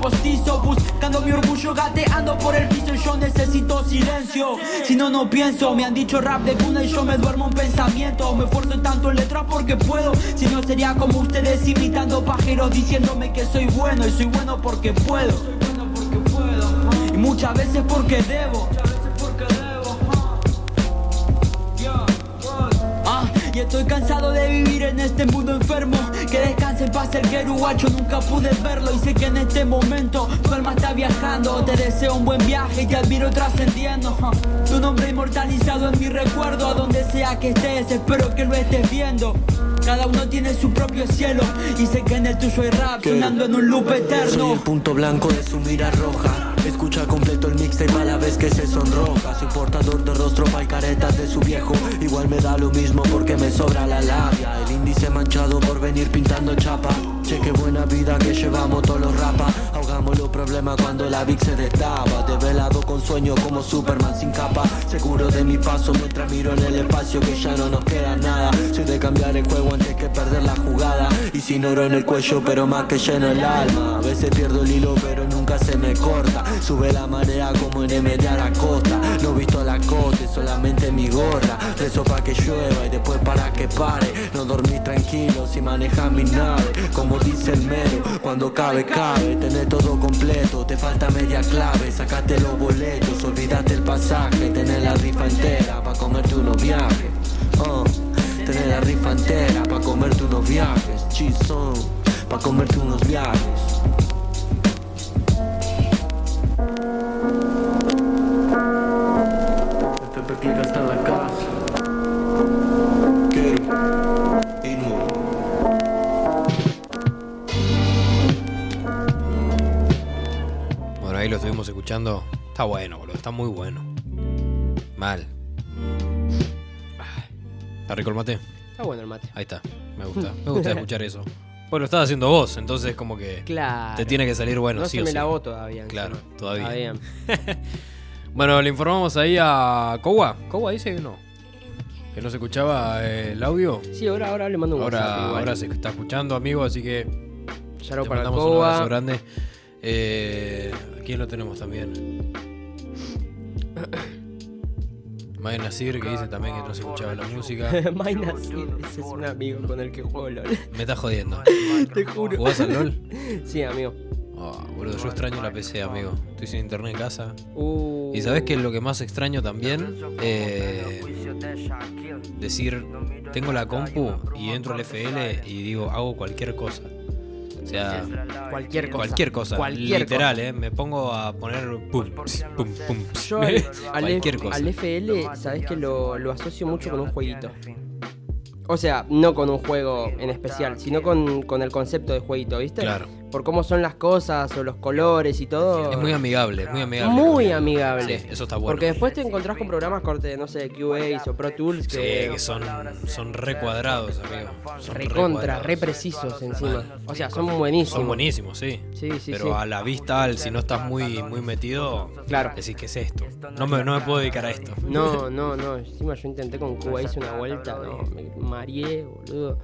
postizo Buscando mi orgullo gateando por el piso Yo necesito silencio. Si no, no pienso Me han dicho rap de cuna y yo me duermo en pensamiento. Me esfuerzo tanto en letras porque puedo. Si no sería como ustedes imitando pajeros Diciéndome que soy bueno y soy bueno porque puedo. Y muchas veces porque debo y estoy cansado de vivir en este mundo enfermo. Que descanse en paz el que uruguacho nunca pude verlo. Y sé que en este momento tu alma está viajando. Te deseo un buen viaje y te admiro trascendiendo. Tu nombre inmortalizado en mi recuerdo. A donde sea que estés, espero que lo estés viendo. Cada uno tiene su propio cielo. Y sé que en el tuyo hay rap sonando en un loop Soy eterno. el punto blanco de su mira roja. Escucha completo el mixtape a la vez que se sonroja. Soy portador de rostro pa'l caretas de su viejo. Igual me da lo mismo porque me sobra la labia. El índice manchado por venir pintando chapa. Che, qué buena vida que llevamos todos los rapas. Ahogamos los problemas cuando la Vic se destapa. Develado con sueño como Superman sin capa. Seguro de mi paso mientras miro en el espacio que ya no nos queda nada. Soy de cambiar el juego antes que perder la jugada. Y sin oro en el cuello, pero más que lleno el alma. A veces pierdo el hilo, pero nunca se me corta. Sube la marea como en M de Aracosta. No visto la cote, solamente mi gorra. Rezo pa' que llueva y después para que pare. No dormís tranquilo si manejas mi nave. Como dice el mero, cuando cabe, cabe. Tenés todo completo, te falta media clave. Sacate los boletos, olvidate el pasaje. Tenés la rifa entera pa' comerte unos viajes. Oh, tenés la rifa entera pa' comerte unos viajes. Chizón, pa' comerte unos viajes. Este Pepe está la casa. Ahí lo estuvimos escuchando. Está bueno, boludo. Está muy bueno. Mal. ¿Está rico el mate? Está bueno el mate. Ahí está. Me gusta. Me gusta escuchar eso. Pues lo estás haciendo vos, entonces como que Claro. te tiene que salir bueno, no sí se o me sí. lavó todavía. Claro, todavía. Bueno, le informamos ahí a Kowa. Kowa dice que no. Que no se escuchaba eh, el audio. Sí, ahora, ahora le mando un WhatsApp. Ahora, igual. ahora se está escuchando, amigo, así que te para mandamos un abrazo grande. Eh, ¿A quién lo tenemos también? Mike Nasir, que dice también que no se escuchaba la música. Maina, sí, ese es un amigo con el que juego LOL. Me estás jodiendo. Te juro. ¿Jugás al LOL? Sí, amigo. Oh, boludo, yo extraño la PC, amigo. Estoy sin internet en casa. Uh, Y sabes que lo que más extraño también, eh, decir, tengo la compu y entro al FL y digo, hago cualquier cosa. O sea, Cualquier cosa. cualquier cosa, Cualquier literal, cosa. eh. Me pongo a poner pum, pum, pum. Yo al, al cualquier cosa. al FL, sabes que lo, lo asocio mucho con un jueguito. O sea, no con un juego en especial, sino con, con el concepto de jueguito, ¿viste? Claro. Por cómo son las cosas o los colores y todo. Es muy amigable, muy amigable. Muy amigable. Sí, eso está bueno. Porque después te encontrás con programas corte, no sé, Cubase o Pro Tools Sí, que, que son, son re cuadrados, amigo. Son re cuadrados. re precisos encima. O sea, son buenísimos. Son buenísimos, sí. Sí, sí, Pero sí. a la vista, al- si no estás muy, muy metido, Claro. decís, ¿qué es esto? No me, no me puedo dedicar a esto. No, no, no. Encima yo intenté con Cubase una vuelta, no, me mareé, boludo.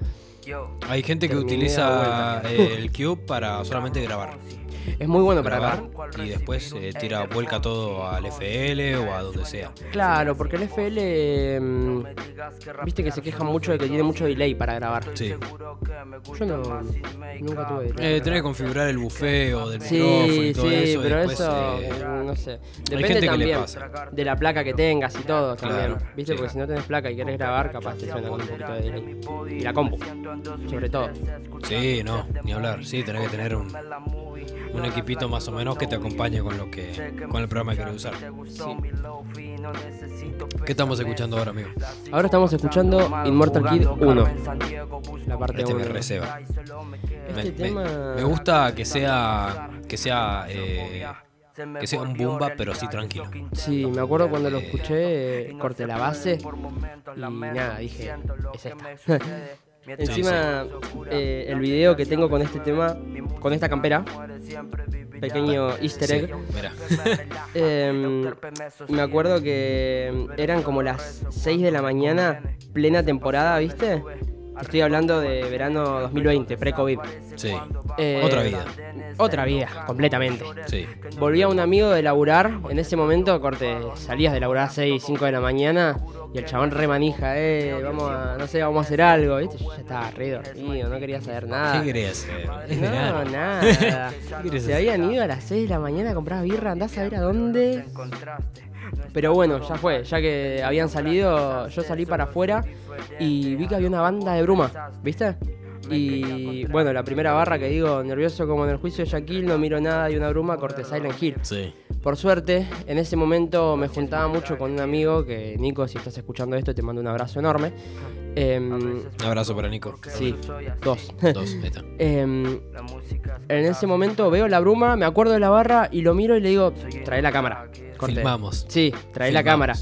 Hay gente que Terminé utiliza el Cube para solamente grabar. Es muy bueno para grabar y después eh, tira vuelca todo al FL o a donde sea. Claro, porque el FL, mm, viste que se queja mucho de que tiene mucho delay para grabar. Sí. Yo no, nunca tuve delay. Eh, tenés que configurar el bufeo del micrófono Sí, y todo sí, eso. pero después, eso, eh, no sé. Depende gente que le también pasa. de la placa que tengas y todo también. Claro, ¿Viste? sí. Porque si no tenés placa y querés grabar, capaz te suena con un poquito de delay. Y la compu, sobre todo. Sí, no, ni hablar. Sí, tenés que tener un, un equipito más o menos que te acompañe con lo que con el programa que querés usar. ¿Qué estamos escuchando ahora, amigo? Ahora estamos escuchando Immortal Kid 1. La parte Este me 1. receba. Me, Este me- tema- me gusta que sea que sea eh, que sea un bumba, pero sí tranquilo. Sí, me acuerdo cuando lo escuché, eh, corté la base y nada, dije, es esta. Encima, eh, el video que tengo con este tema, con esta campera, pequeño easter egg, Mira, Em, me acuerdo que eran como las 6 de la mañana, plena temporada, ¿viste? Estoy hablando de verano 2020, pre-COVID. Sí. Eh, Otra vida. Otra vida, completamente. Sí. Volvía un amigo de laburar, en ese momento, corte, salías de laburar a 6, 5 de la mañana y el chabón remanija, eh, vamos a, no sé, vamos a hacer algo, ¿viste? Yo ya estaba re dormido, no quería saber nada. ¿Qué querías hacer? Es No, nada. ¿Qué querés Se habían ido a las 6 de la mañana a comprar birra, andás a ver a dónde. Pero bueno, ya fue, ya que habían salido, yo salí para afuera y vi que había una banda de bruma, ¿viste? Y bueno, la primera barra que digo, nervioso como en el juicio de Shaquille, no miro nada y una bruma, corte Silent Hill. Sí. Por suerte, en ese momento me juntaba mucho con un amigo que, Nico, si estás escuchando esto, te mando un abrazo enorme. Un abrazo para Nico. sí, dos. Dos, ahí está. Em, en ese momento veo la bruma, me acuerdo de la barra y lo miro y le digo, trae la cámara. Corte. Filmamos. Sí, trae la cámara.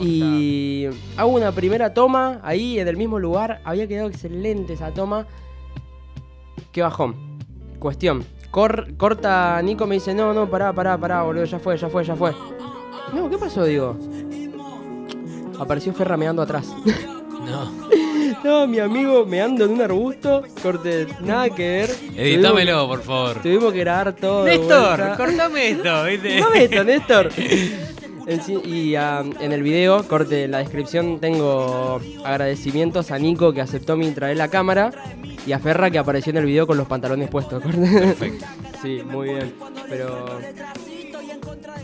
Y hago una primera toma ahí en el mismo lugar. Había quedado excelente esa toma. Qué bajón. Cuestión. Cor- corta Nico me dice, no, no, pará, pará, pará, boludo, ya fue, ya fue, ya fue. No, ¿qué pasó? Digo. Apareció Ferra meando atrás. No. No, mi amigo meando en un arbusto. Corte, nada que ver. Editámelo, por favor. Tuvimos, que grabar todo. Néstor, cortame esto, ¿viste? No esto, Néstor. Y ah, en el video, corte, en la descripción tengo agradecimientos a Nico que aceptó mi traer la cámara y a Ferra que apareció en el video con los pantalones puestos. corte. Perfecto. Sí, muy bien. Pero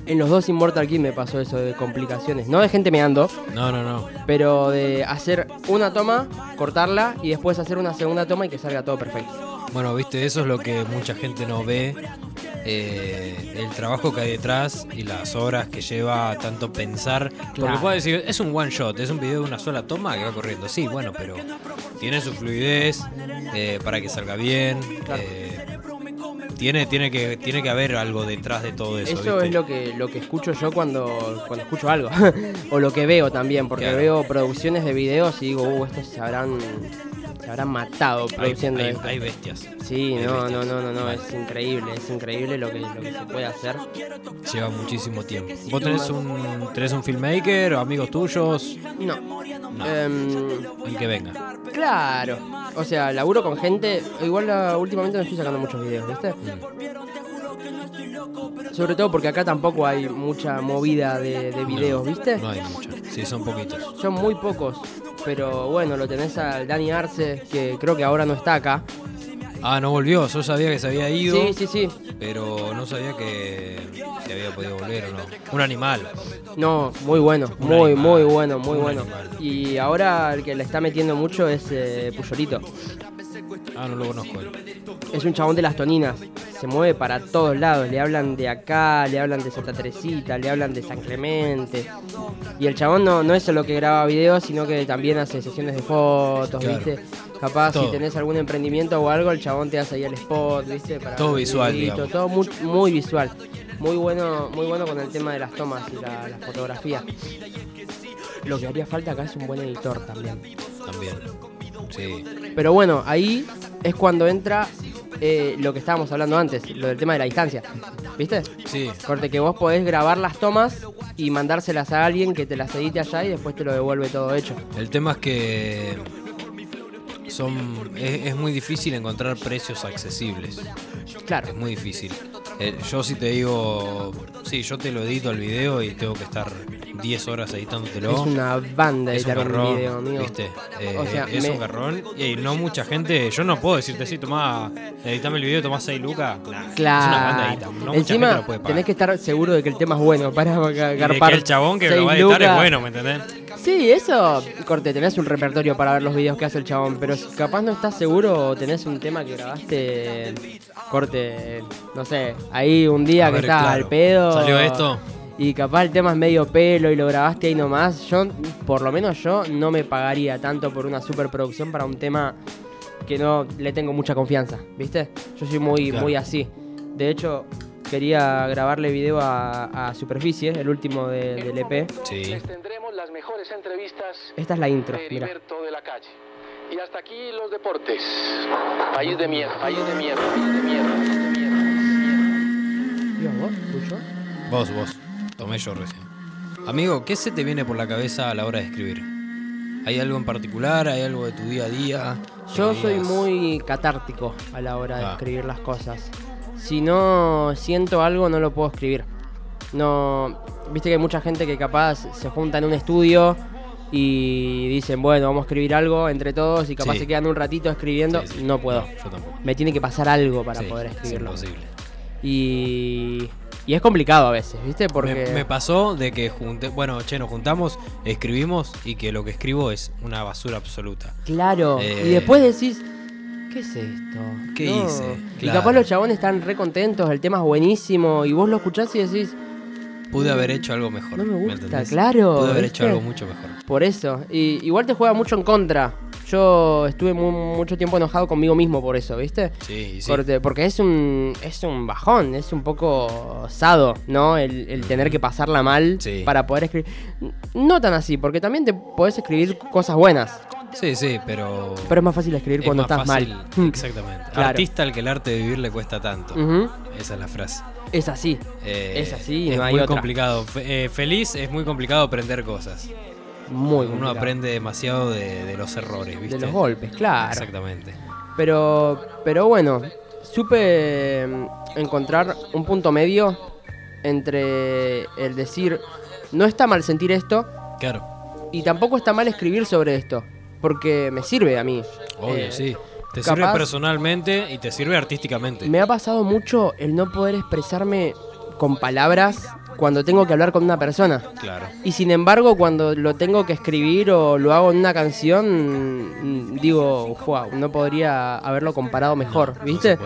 en los dos Immortal King me pasó eso de complicaciones. No de gente meando, No, no, no. pero de hacer una toma, cortarla y después hacer una segunda toma y que salga todo perfecto. Bueno, viste, eso es lo que mucha gente no ve. eh, el trabajo que hay detrás y las horas que lleva tanto pensar. Porque puedo decir, es un one shot, es un video de una sola toma que va corriendo. Sí, bueno, pero tiene su fluidez eh, para que salga bien. Claro. eh, tiene, tiene, que, tiene que haber algo detrás de todo eso. Eso ¿viste? es lo que, lo que escucho yo cuando, cuando escucho algo. o lo que veo también, porque Claro. veo producciones de videos y digo, uh, estos se habrán, se habrán matado Hay, produciendo hay- bestias. Sí, hay no, bestias. no, no, no, no, es increíble, es increíble lo que, lo que se puede hacer. Lleva muchísimo tiempo. ¿Vos tenés un, tenés un filmmaker o amigos tuyos? No. No. Em, El que venga. claro. O sea, laburo con gente. Igual ah, últimamente no estoy sacando muchos videos, ¿viste? Sobre todo porque acá tampoco hay mucha movida de, de videos, ¿viste? No hay mucho. Sí, son poquitos. Son muy pocos. Pero bueno, lo tenés al Dani Arce, que creo que ahora no está acá. Ah, no volvió. Yo sabía que se había ido. Sí, sí, sí. Pero no sabía que se había podido volver o no. Un animal. No, muy bueno, Un muy, animal, muy bueno, muy un bueno. animal. Y ahora el que le está metiendo mucho es eh, Puyolito. Ah, no lo conozco. Es un chabón de las toninas. Se mueve para todos lados. Le hablan de acá, le hablan de Santa Teresita, le hablan de San Clemente. Y el chabón no, no es solo que graba videos, sino que también hace sesiones de fotos, Claro. ¿viste? Capaz si tenés algún emprendimiento o algo, el chabón te hace ahí el spot, ¿viste? Para Todo visual. Todo muy, muy visual. Muy bueno, muy bueno con el tema de las tomas y la, la fotografía. Lo que haría falta acá es un buen editor también. También. Sí. Pero bueno, ahí es cuando entra eh, lo que estábamos hablando antes, lo del tema de la distancia. ¿Viste? Sí. Corte que vos podés grabar las tomas y mandárselas a alguien que te las edite allá y después te lo devuelve todo hecho. El tema es que son es, es muy difícil encontrar precios accesibles. Claro. Es muy difícil. Eh, yo si te digo, sí, yo te lo edito el video y tengo que estar 10 horas editándotelo. Es una banda Es un editar un, garrón, video, amigo. ¿viste? Eh, O sea, es me- un garrón y no mucha gente, yo no puedo decirte, sí, tomá, editame el video, tomás 6 lucas. Nah, Es una banda Claro. edita, no mucha gente Encima lo puede pagar. tenés que estar seguro de que el tema es bueno para Y de garpar. que el chabón que lo va a editar es bueno, ¿me entendés? Sí, eso, corte, tenés un repertorio para ver los videos que hace el chabón, pero si capaz no estás seguro o tenés un tema que grabaste, corte, no sé, ahí un día A que ver, estás claro. al pedo. ¿Salió esto? Y capaz el tema es medio pelo y lo grabaste ahí nomás. Yo, por lo menos yo, no me pagaría tanto por una superproducción para un tema que no le tengo mucha confianza, ¿viste? Yo soy muy, Claro. muy así. De hecho, quería grabarle video a, a Superficie, el último de- del EP. Sí. Les tendremos las mejores entrevistas Esta es la intro, de mira. De la calle. Y hasta aquí los deportes. País de mierda, país de mierda, país de mierda, país de mierda. ¿Dios, vos? ¿Tuyo? Vos, vos. Tomé yo recién. Amigo, ¿qué se te viene por la cabeza a la hora de escribir? ¿Hay algo en particular? ¿Hay algo de tu día a día? Yo soy muy catártico a la hora de Ah. escribir las cosas. Si no siento algo, no lo puedo escribir. No, viste que hay mucha gente que capaz se junta en un estudio y dicen, bueno, vamos a escribir algo entre todos y capaz Sí. se quedan un ratito escribiendo. Sí, sí. No puedo. yo tampoco. Me tiene que pasar algo para poder es escribirlo. imposible. Y, y es complicado a veces, ¿viste? Porque Me, me pasó de que junté, bueno, che, nos juntamos, escribimos y que lo que escribo es una basura absoluta. Claro. Eh, Y después decís, ¿qué es esto? ¿Qué hice? Y Claro. capaz los chabones están re contentos, el tema es buenísimo, y vos lo escuchás y decís, Pude haber hecho algo mejor. No me gusta, entendés? claro, Pude haber ¿viste? hecho algo mucho mejor. por eso. Y igual te juega mucho en contra. Yo estuve mu- mucho tiempo enojado conmigo mismo por eso, ¿viste? Sí, sí. Porque es un, es un bajón, es un poco osado, ¿no? El, el tener que pasarla mal Sí. para poder escribir. No tan así, porque también te podés escribir cosas buenas, Sí, sí, pero. pero es más fácil escribir es cuando más estás fácil. mal. Exactamente. Claro. Artista al que el arte de vivir le cuesta tanto. Esa es la frase. Es así. Eh, Es así, es no hay muy otra. complicado. Eh, feliz es muy complicado aprender cosas. Muy Uno complicado. aprende demasiado de, de los errores, ¿viste? De los golpes, claro. Exactamente. Pero, pero bueno, supe mm, encontrar un punto medio entre el decir, no está mal sentir esto Claro, y tampoco está mal escribir sobre esto, porque me sirve a mí. obvio, Eh, sí. Te capaz- sirve personalmente y te sirve artísticamente. Me ha pasado mucho el no poder expresarme con palabras cuando tengo que hablar con una persona. Claro. Y sin embargo, cuando lo tengo que escribir o lo hago en una canción, mm, digo, "Fua, no podría haberlo comparado mejor, No, ¿viste?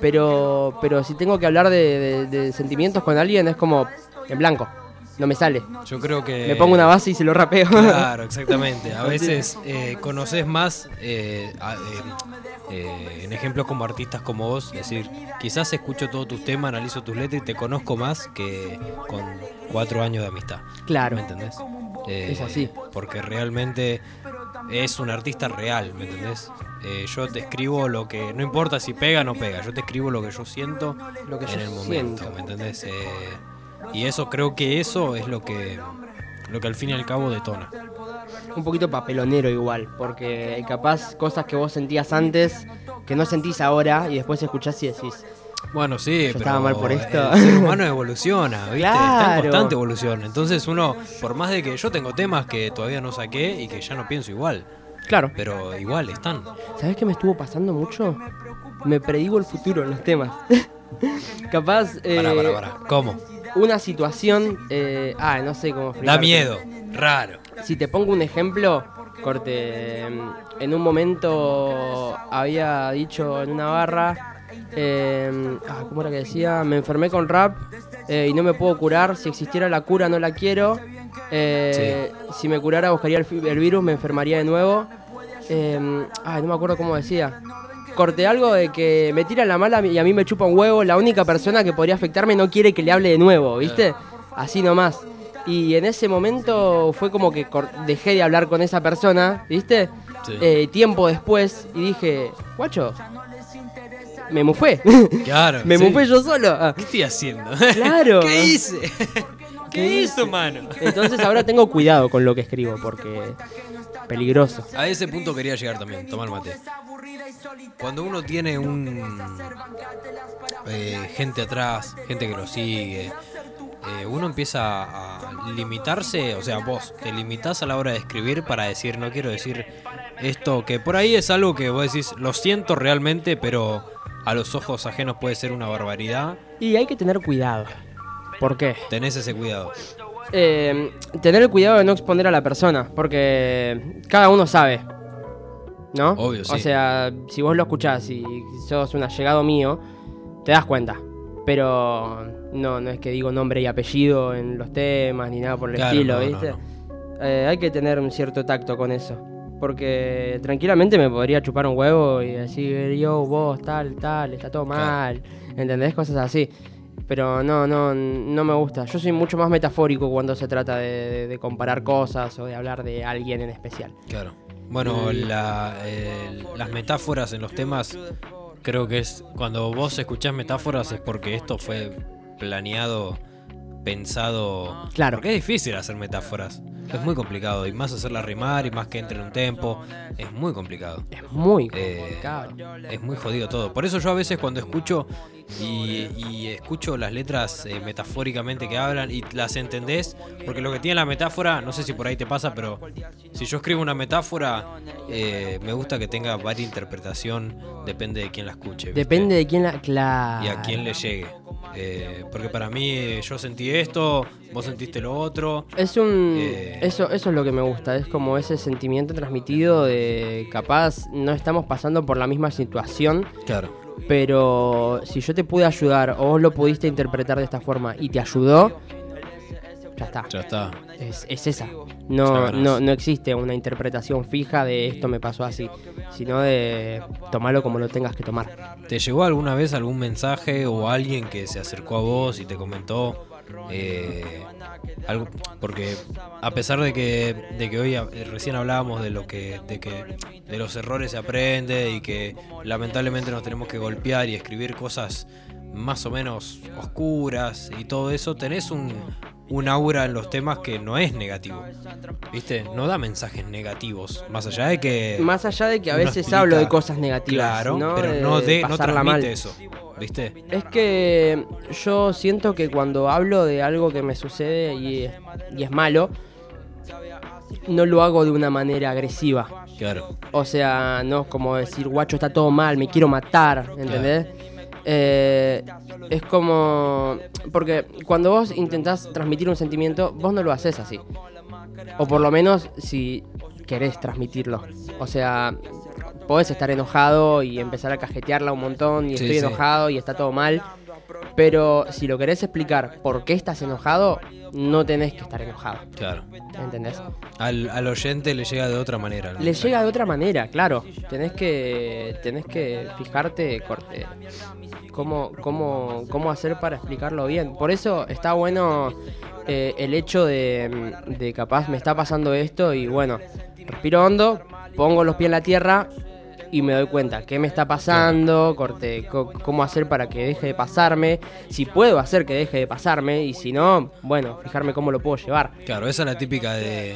pero, pero si tengo que hablar de, de- de sentimientos con alguien, es como en blanco. No me sale. Yo creo que. Me pongo una base y se lo rapeo. Claro, exactamente. A veces eh, conoces más eh, eh, eh, en ejemplos como artistas como vos. Es decir, quizás escucho todos tus temas, analizo tus letras y te conozco más que con cuatro años de amistad. claro. ¿Me entendés? Es así. Porque realmente es un artista real, ¿me entendés? Eh, yo te escribo lo que. No importa si pega o no pega, yo te escribo lo que yo siento Lo que en yo el momento, siento. ¿me entendés? Eh, y eso creo que eso es lo que. Lo que al fin y al cabo detona. Un poquito papelonero igual, porque capaz cosas que vos sentías antes, que no sentís ahora, y después escuchás y decís, Bueno, sí, pero estaba mal por esto. el ser humano evoluciona, ¿viste? Está en Claro. constante evolución. Entonces uno, por más de que yo tengo temas que todavía no saqué y que ya no pienso igual, claro. pero igual están. ¿Sabés qué me estuvo pasando mucho? Me predigo el futuro en los temas. capaz eh, Pará, pará, pará. ¿Cómo? Una situación, eh, ah, no sé cómo Da miedo, raro. Si te pongo un ejemplo, corte, em, en un momento había dicho en una barra, em, ah, ¿cómo era que decía? Me enfermé con rap eh, y no me puedo curar. Si existiera la cura, no la quiero. Eh, Si me curara, buscaría el, el virus, me enfermaría de nuevo. Ay, no me acuerdo cómo decía. Corté algo de que me tira la mala y a mí me chupa un huevo. La única persona que podría afectarme no quiere que le hable de nuevo, ¿viste? Así nomás. Y en ese momento fue como que dejé de hablar con esa persona, ¿viste? Sí. Eh, tiempo después y dije, guacho, me mufé. Claro. me sí. mufé yo solo. Ah, ¿Qué estoy haciendo? Claro. ¿Qué hice? ¿Qué hizo, mano? Entonces ahora tengo cuidado con lo que escribo porque peligroso. A ese punto quería llegar también, tomar mate. Cuando uno tiene un eh, gente atrás, gente que lo sigue, eh, uno empieza a limitarse, o sea, vos te limitás a la hora de escribir para decir, no quiero decir esto, que por ahí es algo que vos decís, lo siento realmente, pero a los ojos ajenos puede ser una barbaridad, Y hay que tener cuidado. ¿Por qué? tenés ese cuidado. Eh, tener el cuidado de no exponer a la persona, porque cada uno sabe. ¿No? Obvio, sí. O sea, si vos lo escuchás y sos un allegado mío, te das cuenta. Pero no, no es que digo nombre y apellido en los temas ni nada por el Claro, estilo, no, ¿viste? no. Eh, hay que tener un cierto tacto con eso. Porque tranquilamente me podría chupar un huevo y decir, yo, vos, tal, tal, está todo Claro. mal. ¿Entendés? Cosas así. Pero no, no, no me gusta. Yo soy mucho más metafórico cuando se trata de, de- de comparar cosas o de hablar de alguien en especial. Claro. Bueno, la, eh, las metáforas en los temas, creo que es cuando vos escuchás metáforas es porque esto fue planeado, pensado. Claro. Porque es difícil hacer metáforas. Es muy complicado. Y más hacerla rimar y más que entre en un tempo. Es muy complicado. Es muy Eh, complicado. es muy jodido todo. Por eso yo a veces cuando escucho y, y escucho las letras eh, metafóricamente que hablan y las entendés, porque lo que tiene la metáfora, no sé si por ahí te pasa, pero si yo escribo una metáfora, eh, me gusta que tenga varia interpretación, depende de quién la escuche. ¿viste? Depende de quién la. Claro. y a quién le llegue. Eh, porque para mí eh, yo sentí esto, vos sentiste lo otro. Es un. Eh. Eso, eso es lo que me gusta. Es como ese sentimiento transmitido de capaz no estamos pasando por la misma situación. Claro. Pero si yo te pude ayudar o vos lo pudiste interpretar de esta forma y te ayudó, ya está. Ya está. Es, es esa. No, no, no existe una interpretación fija de esto me pasó así, sino de tomarlo como lo tengas que tomar. ¿Te llegó alguna vez algún mensaje o alguien que se acercó a vos y te comentó eh, algo? Porque a pesar de que, de que hoy a- recién hablábamos de lo que, de que de los errores se aprende y que lamentablemente nos tenemos que golpear y escribir cosas más o menos oscuras y todo eso, tenés un, un aura en los temas que no es negativo. ¿Viste? No da mensajes negativos. Más allá de que. Más allá de que a veces explica- hablo de cosas negativas, Claro, ¿no? pero De no, de, no pasarla transmite mal. eso. ¿Viste? Es que yo siento que cuando hablo de algo que me sucede y y es malo, no lo hago de una manera agresiva. Claro. O sea, no es como decir, guacho, está todo mal, me quiero matar, ¿entendés? Eh, es como... Porque cuando vos intentás transmitir un sentimiento, vos no lo haces así. O por lo menos si querés transmitirlo. O sea, podés estar enojado y empezar a cajetearla un montón y Sí, estoy sí. enojado y está todo mal. Pero si lo querés explicar por qué estás enojado, no tenés que estar enojado. Claro. ¿Entendés? Al, al oyente le llega de otra manera. Le llega de otra manera, claro. Tenés que, tenés que fijarte corte, cómo, cómo, cómo hacer para explicarlo bien. Por eso está bueno eh, el hecho de, de capaz me está pasando esto y bueno, respiro hondo, pongo los pies en la tierra y me doy cuenta qué me está pasando, corte, co- cómo hacer para que deje de pasarme, si puedo hacer que deje de pasarme y si no, bueno, fijarme cómo lo puedo llevar. Claro, esa es la típica de.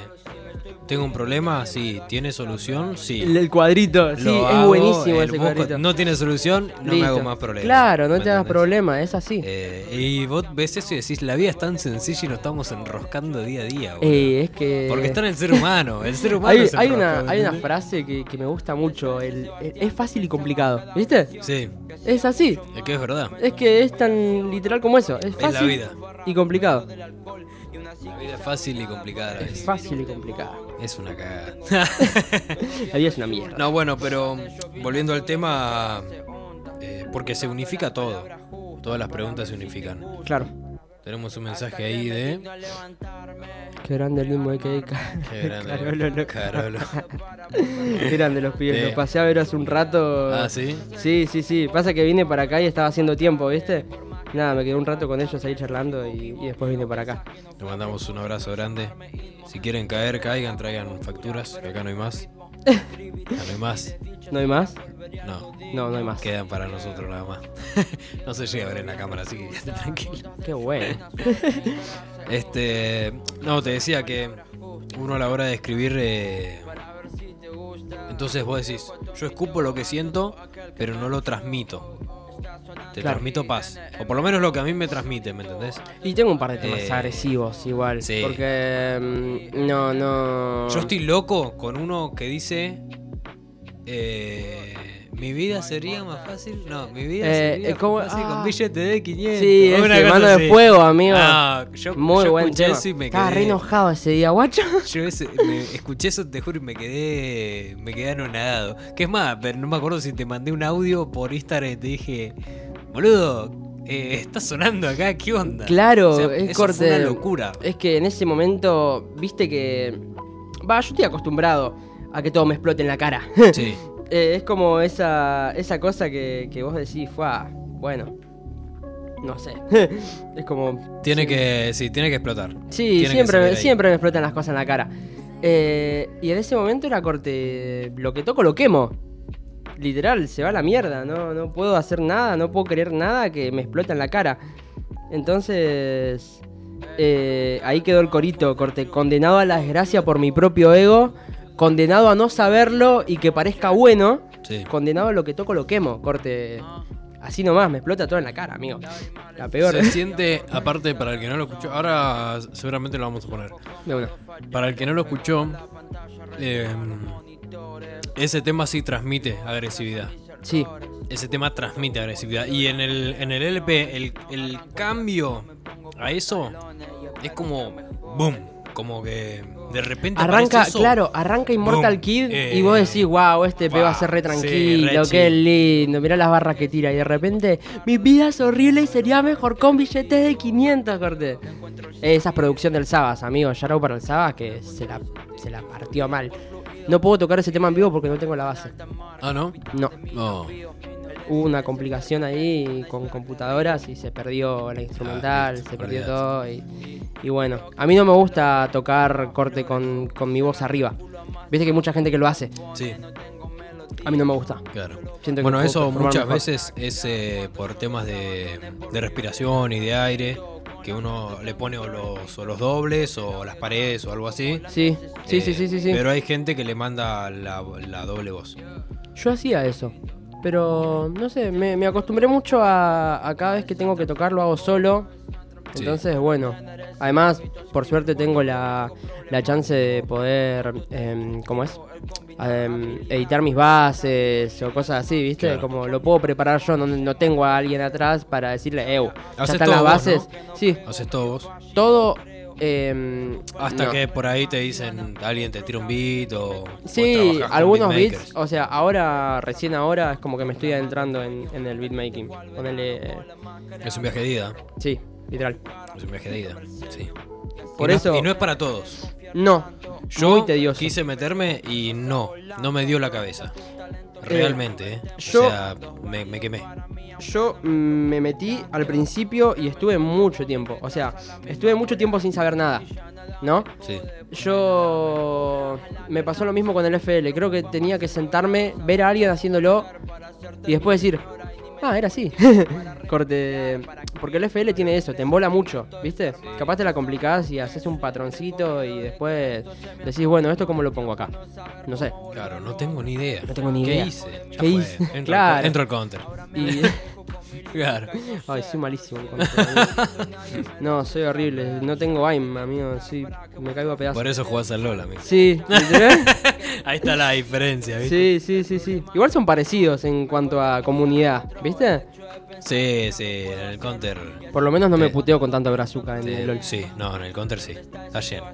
Tengo un problema, sí. ¿Tiene solución? Sí. El, el cuadrito, sí, es buenísimo el ese cuadrito. No tiene solución, no me Listo. hago más problemas. Claro, no ¿Me te hagas entendés? problema, es así. Eh, y vos ves eso y decís, la vida es tan sencilla y nos estamos enroscando día a día. boludo. Eh, es que. Porque está en el ser humano. El ser humano hay, se hay enrosca, una, ¿me hay una entendés? frase que, que me gusta mucho. El, el- es fácil y complicado. ¿Viste? Sí, Es así. es que es verdad. Es que es tan literal como eso. Es la fácil vida. y complicado. La vida es fácil y complicada Es fácil y complicado. Es una cagada. La vida es una mierda. No, bueno, pero volviendo al tema, eh, porque se unifica todo. Todas las preguntas se unifican. Claro. Tenemos un mensaje ahí de. Qué grande el mismo de que Qué grande. Carolo, loco. Carolo. Qué grande los pibes. Sí. Los pasé a ver hace un rato. Ah, sí. Sí, sí, sí. Pasa que vine para acá y estaba haciendo tiempo, ¿viste? Nada, me quedé un rato con ellos ahí charlando y, y después vine para acá. Le mandamos un abrazo grande. Si quieren caer, caigan, traigan facturas, que acá no hay más. No hay más. ¿No hay más? No, No, no hay más. quedan para nosotros nada más. no se llega a ver en la cámara, así que quédate tranquilo. Qué bueno. Este, no, te decía que uno a la hora de escribir, eh, entonces vos decís, yo escupo lo que siento, pero no lo transmito. Te Claro. transmito paz, o por lo menos lo que a mí me transmite, ¿me entendés? Y tengo un par de temas Eh, agresivos igual. sí. Porque mm, no, no. Yo estoy loco con uno que dice, eh, mi vida sería más fácil, no, mi vida Eh, sería eh, más fácil Ah. con billete de 500. Sí, una cosa mano de fuego, amigo. Ah, yo, Muy yo buen escuché tema. eso y me Estaba quedé- re enojado ese día, guacho. Yo ese- me escuché eso, te juro, y me quedé, me quedé anonadado. Que es más, pero no me acuerdo si te mandé un audio por Instagram y te dije, boludo, eh, está sonando acá, ¿qué onda? Claro, O sea, es eso fue corte. una locura. Es que en ese momento, viste que. Va, yo estoy acostumbrado a que todo me explote en la cara. Sí, Eh, es como esa, esa cosa que, que vos decís, fue, bueno, no sé. es como... tiene que, sí, tiene que explotar. Sí, Tiene siempre, siempre me explotan las cosas en la cara. Eh, y en ese momento era corte, lo que toco lo quemo. Literal, se va a la mierda, no, no puedo hacer nada, no puedo querer nada que me explota en la cara. Entonces, eh, ahí quedó el corito, corte. Condenado a la desgracia por mi propio ego. Condenado a no saberlo y que parezca bueno. Sí. Condenado a lo que toco lo quemo, corte. Así nomás, me explota todo en la cara, amigo. La peor. Se siente, aparte, para el que no lo escuchó, ahora seguramente lo vamos a poner. De una. Para el que no lo escuchó, eh, ese tema sí transmite agresividad. Sí, Ese tema transmite agresividad. Y en el, en el LP, el, el cambio a eso es como boom. Como que de repente arranca, eso. claro, arranca Immortal Boom. Kid Eh, y vos decís, wow, este pe va a ser re sí, tranquilo, re qué lindo, mirá las barras que tira. Y de repente, mi vida es horrible y sería mejor con billetes de 500, corte. Esa es producción del Sabas, amigo. Shout para el Sabas que se la, se la partió mal. No puedo tocar ese tema en vivo porque no tengo la base. Ah, ¿no? No, No. hubo una complicación ahí con computadoras y se perdió la instrumental, listo, se perdió todo. Y, y bueno, a mí no me gusta tocar corte con, con mi voz arriba. Viste que hay mucha gente que lo hace. Sí, A mí no me gusta. claro. Siento que Bueno, eso muchas mejor. veces es eh, por temas de, de respiración y de aire. Que uno le pone o los, o los dobles o las paredes o algo así. Sí, sí, Eh, sí, sí, sí, sí. Pero hay gente que le manda la, la doble voz. Yo hacía eso. Pero no sé, me, me acostumbré mucho a, a cada vez que tengo que tocar lo hago solo. Sí. Entonces, bueno. Además, por suerte tengo la, la chance de poder, em, ¿cómo es? Em, editar mis bases o cosas así, ¿viste? Claro. Como lo puedo preparar yo, no, no tengo a alguien atrás para decirle, eu, ya están las vos, bases. Sí, Haces todo vos. todo... em, Hasta no. que por ahí te dicen, alguien te tira un beat o. Sí, algunos beats, o sea, ahora, recién ahora, es como que me estoy adentrando en, en el beatmaking. Ponele. eh, Es un viaje de ida. sí, literal. Es un viaje de ida. Sí. Por Y no- eso- y no es para todos. No, Yo muy tedioso. quise meterme y no, no me dio la cabeza. Realmente, ¿eh? yo- O sea, me, me quemé. Yo mm, me metí al principio y estuve mucho tiempo. O sea, estuve mucho tiempo sin saber nada. ¿No? Sí. Yo. Me pasó lo mismo con el FL. Creo que tenía que sentarme, ver a alguien haciéndolo y después decir. Ah, era así. Corte. Porque el FL tiene eso, te embola mucho, ¿viste? Capaz te la complicás y haces un patroncito y después decís, bueno, ¿esto cómo lo pongo acá? No sé. Claro, no tengo ni idea. No tengo ni ¿Qué idea. hice? Ya ¿Qué hice? Entro, Claro. al, entro al counter. Y. Claro. Ay, soy malísimo. en. No, soy horrible. No tengo aim, amigo. Sí, me caigo a pedazos. Por eso jugás al LOL, amigo. Sí, ¿literal? Ahí está la diferencia, ¿viste? sí, sí, sí, sí. Igual son parecidos en cuanto a comunidad, ¿viste? Sí, sí, en el counter. Por lo menos no me puteo con tanta brazuca en sí, el LOL. Sí, no, en el counter sí. Está lleno.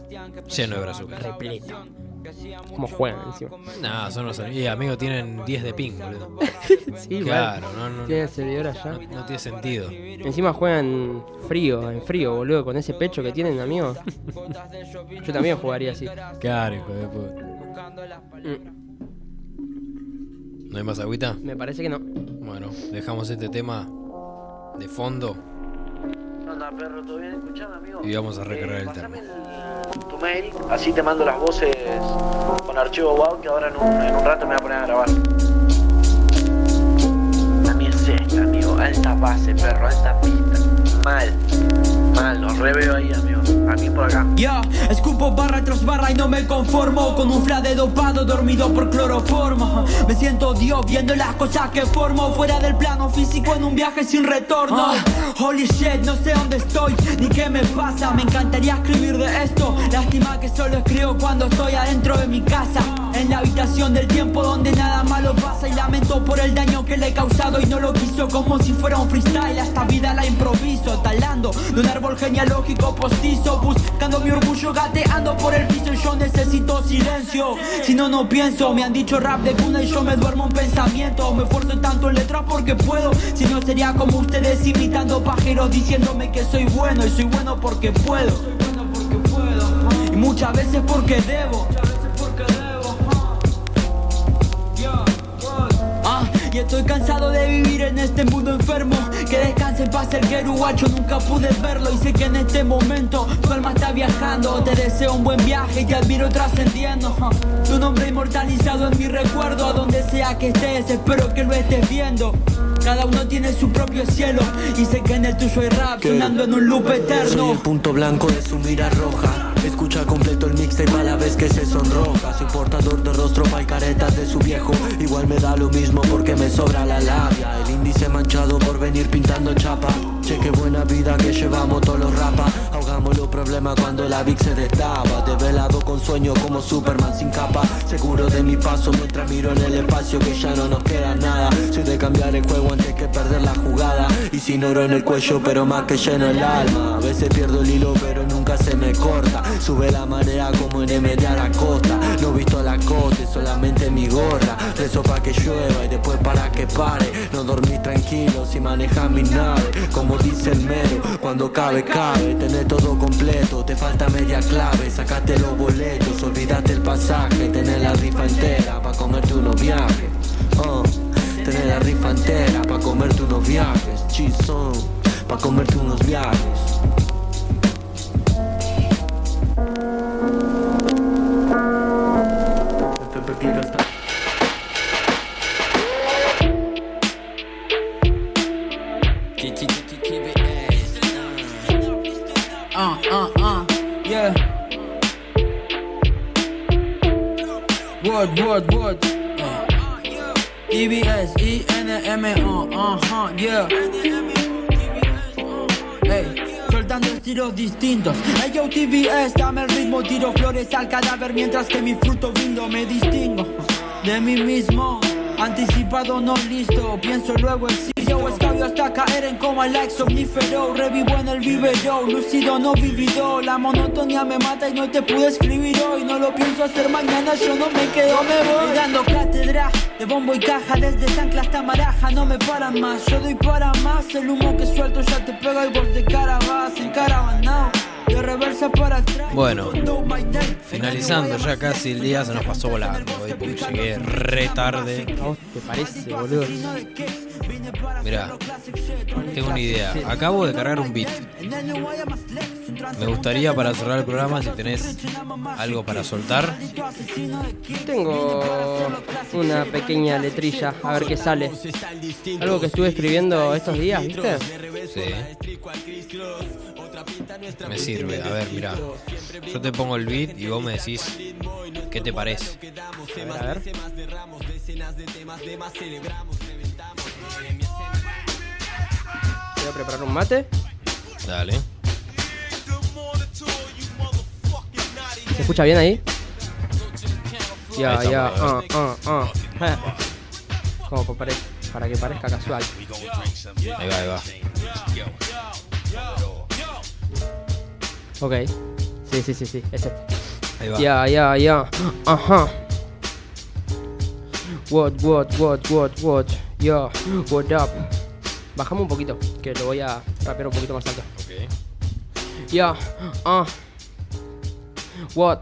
Lleno de brazucas. Repleto. Como juegan encima. No, son los. Y amigo, tienen 10 de ping, boludo. Sí. Claro, no, no, Tienen el servidor allá. no, no tiene sentido. Encima juegan frío, en frío, boludo, con ese pecho que tienen, amigo. Yo también jugaría así. Claro, hijo de puta. Mm, ¿No hay más agüita? Me parece que no. Bueno, dejamos este tema de fondo onda, perro? ¿Todo bien? Escuchame, amigo. y vamos a recargar el termo. el- tu mail, así te mando las voces con archivo WAV que ahora en un, en un rato me voy a poner a grabar. A mí es esta, amigo. Alta base, perro, alta pista. Mal. Mal, los. Ya, escupo barra tras barra y no me conformo. Con un fla de dopado dormido por cloroformo. Me siento Dios viendo las cosas que formo. Fuera del plano físico en un viaje sin retorno. Holy shit, no sé dónde estoy ni qué me pasa. Me encantaría escribir de esto. Lástima que solo escribo cuando estoy adentro de mi casa En la habitación del tiempo donde nada malo pasa Y lamento por el daño que le he causado y no lo quiso Como si fuera un freestyle, esta vida la improviso Talando de un árbol genealógico postizo Buscando mi orgullo gateando por el piso y yo necesito silencio. Si no, no pienso, me han dicho rap de cuna y yo me duermo en pensamiento. Me esfuerzo tanto en letras porque puedo. Si no sería como ustedes imitando pajeros diciéndome que soy bueno Y Soy bueno porque puedo. Y muchas veces porque debo y estoy cansado de vivir en este mundo enfermo Que descanse en paz el queruacho, nunca pude verlo Y sé que en este momento tu alma está viajando Te deseo un buen viaje y te admiro trascendiendo. Tu nombre inmortalizado en mi recuerdo A donde sea que estés, espero que lo estés viendo Cada uno tiene su propio cielo y sé que en el tuyo hay rap sonando en un loop eterno. Soy el punto blanco de su mira roja. Escucha completo el mixtape a la vez que se sonroja. Soy portador de rostro pa' y caretas de su viejo. Igual me da lo mismo porque me sobra la labia. El índice manchado por venir pintando chapa Che, qué buena vida que llevamos todos los rapas. Ahogamos los problemas cuando la Vic se destapa Desvelado con sueño como Superman sin capa. Seguro de mi paso mientras miro en el espacio que ya no nos queda nada. Soy de cambiar el juego antes que perder la jugada. Y sin oro en el cuello pero más que lleno el alma. A veces pierdo el hilo pero nunca se me corta. Sube la marea como en M de costa No visto la costa, solamente mi gorra. Rezo pa' que llueva y después para que pare. No dormís tranquilo si manejas mi nave dice el mero, cuando cabe, cabe Tener todo completo, te falta media clave Sacate los boletos, olvídate el pasaje Tener la rifa entera pa' comerte unos viajes. Uh, Tener la rifa entera pa' comerte unos viajes Chizón, pa' comerte unos viajes Word, word, word. Uh. EBS, E-N-M-O, uh-huh, yeah. Hey, soltando estilos distintos. Hey, yo, TBS, dame el ritmo, tiro flores al cadáver mientras que mi fruto brindo me distingo de mí mismo. Anticipado, no listo, pienso luego existo. Yo escabio hasta caer en coma like somnífero. Revivo en el vivero, lucido, no vivido. La monotonía me mata y no te pude escribir hoy. No lo pienso hacer mañana, yo no me quedo, me voy. Dando cátedra de bombo y caja, desde Sancla hasta Maraja, no me paran más. Yo doy para más, el humo que suelto ya te pega y vos de cara vas para atrás. Bueno, finalizando ya casi el día, se nos pasó volando. hoy porque llegué re tarde. ¿A vos te parece, boludo? Mirá, tengo una idea. Acabo de cargar un beat. Me gustaría para cerrar el programa si tenés algo para soltar. Tengo una pequeña letrilla, a ver qué sale. Algo que estuve escribiendo estos días, ¿viste? Sí. Me sirve. A ver, mirá. Yo te pongo el beat y vos me decís qué te parece. A ver, a ver. Voy a preparar un mate. Dale. ¿Se escucha bien ahí? Ya, Ahí ya, ah, ah, ah. Como para, pare- para que parezca casual. Ahí va, ahí va. Ok. Sí, sí, sí, sí, es este. Ahí va. Ya, ya, ya. Ajá. What, what, what, what, what. Yo, what up. Bajamos un poquito, que lo voy a rapear un poquito más alto. Ok. Ya, ah. What?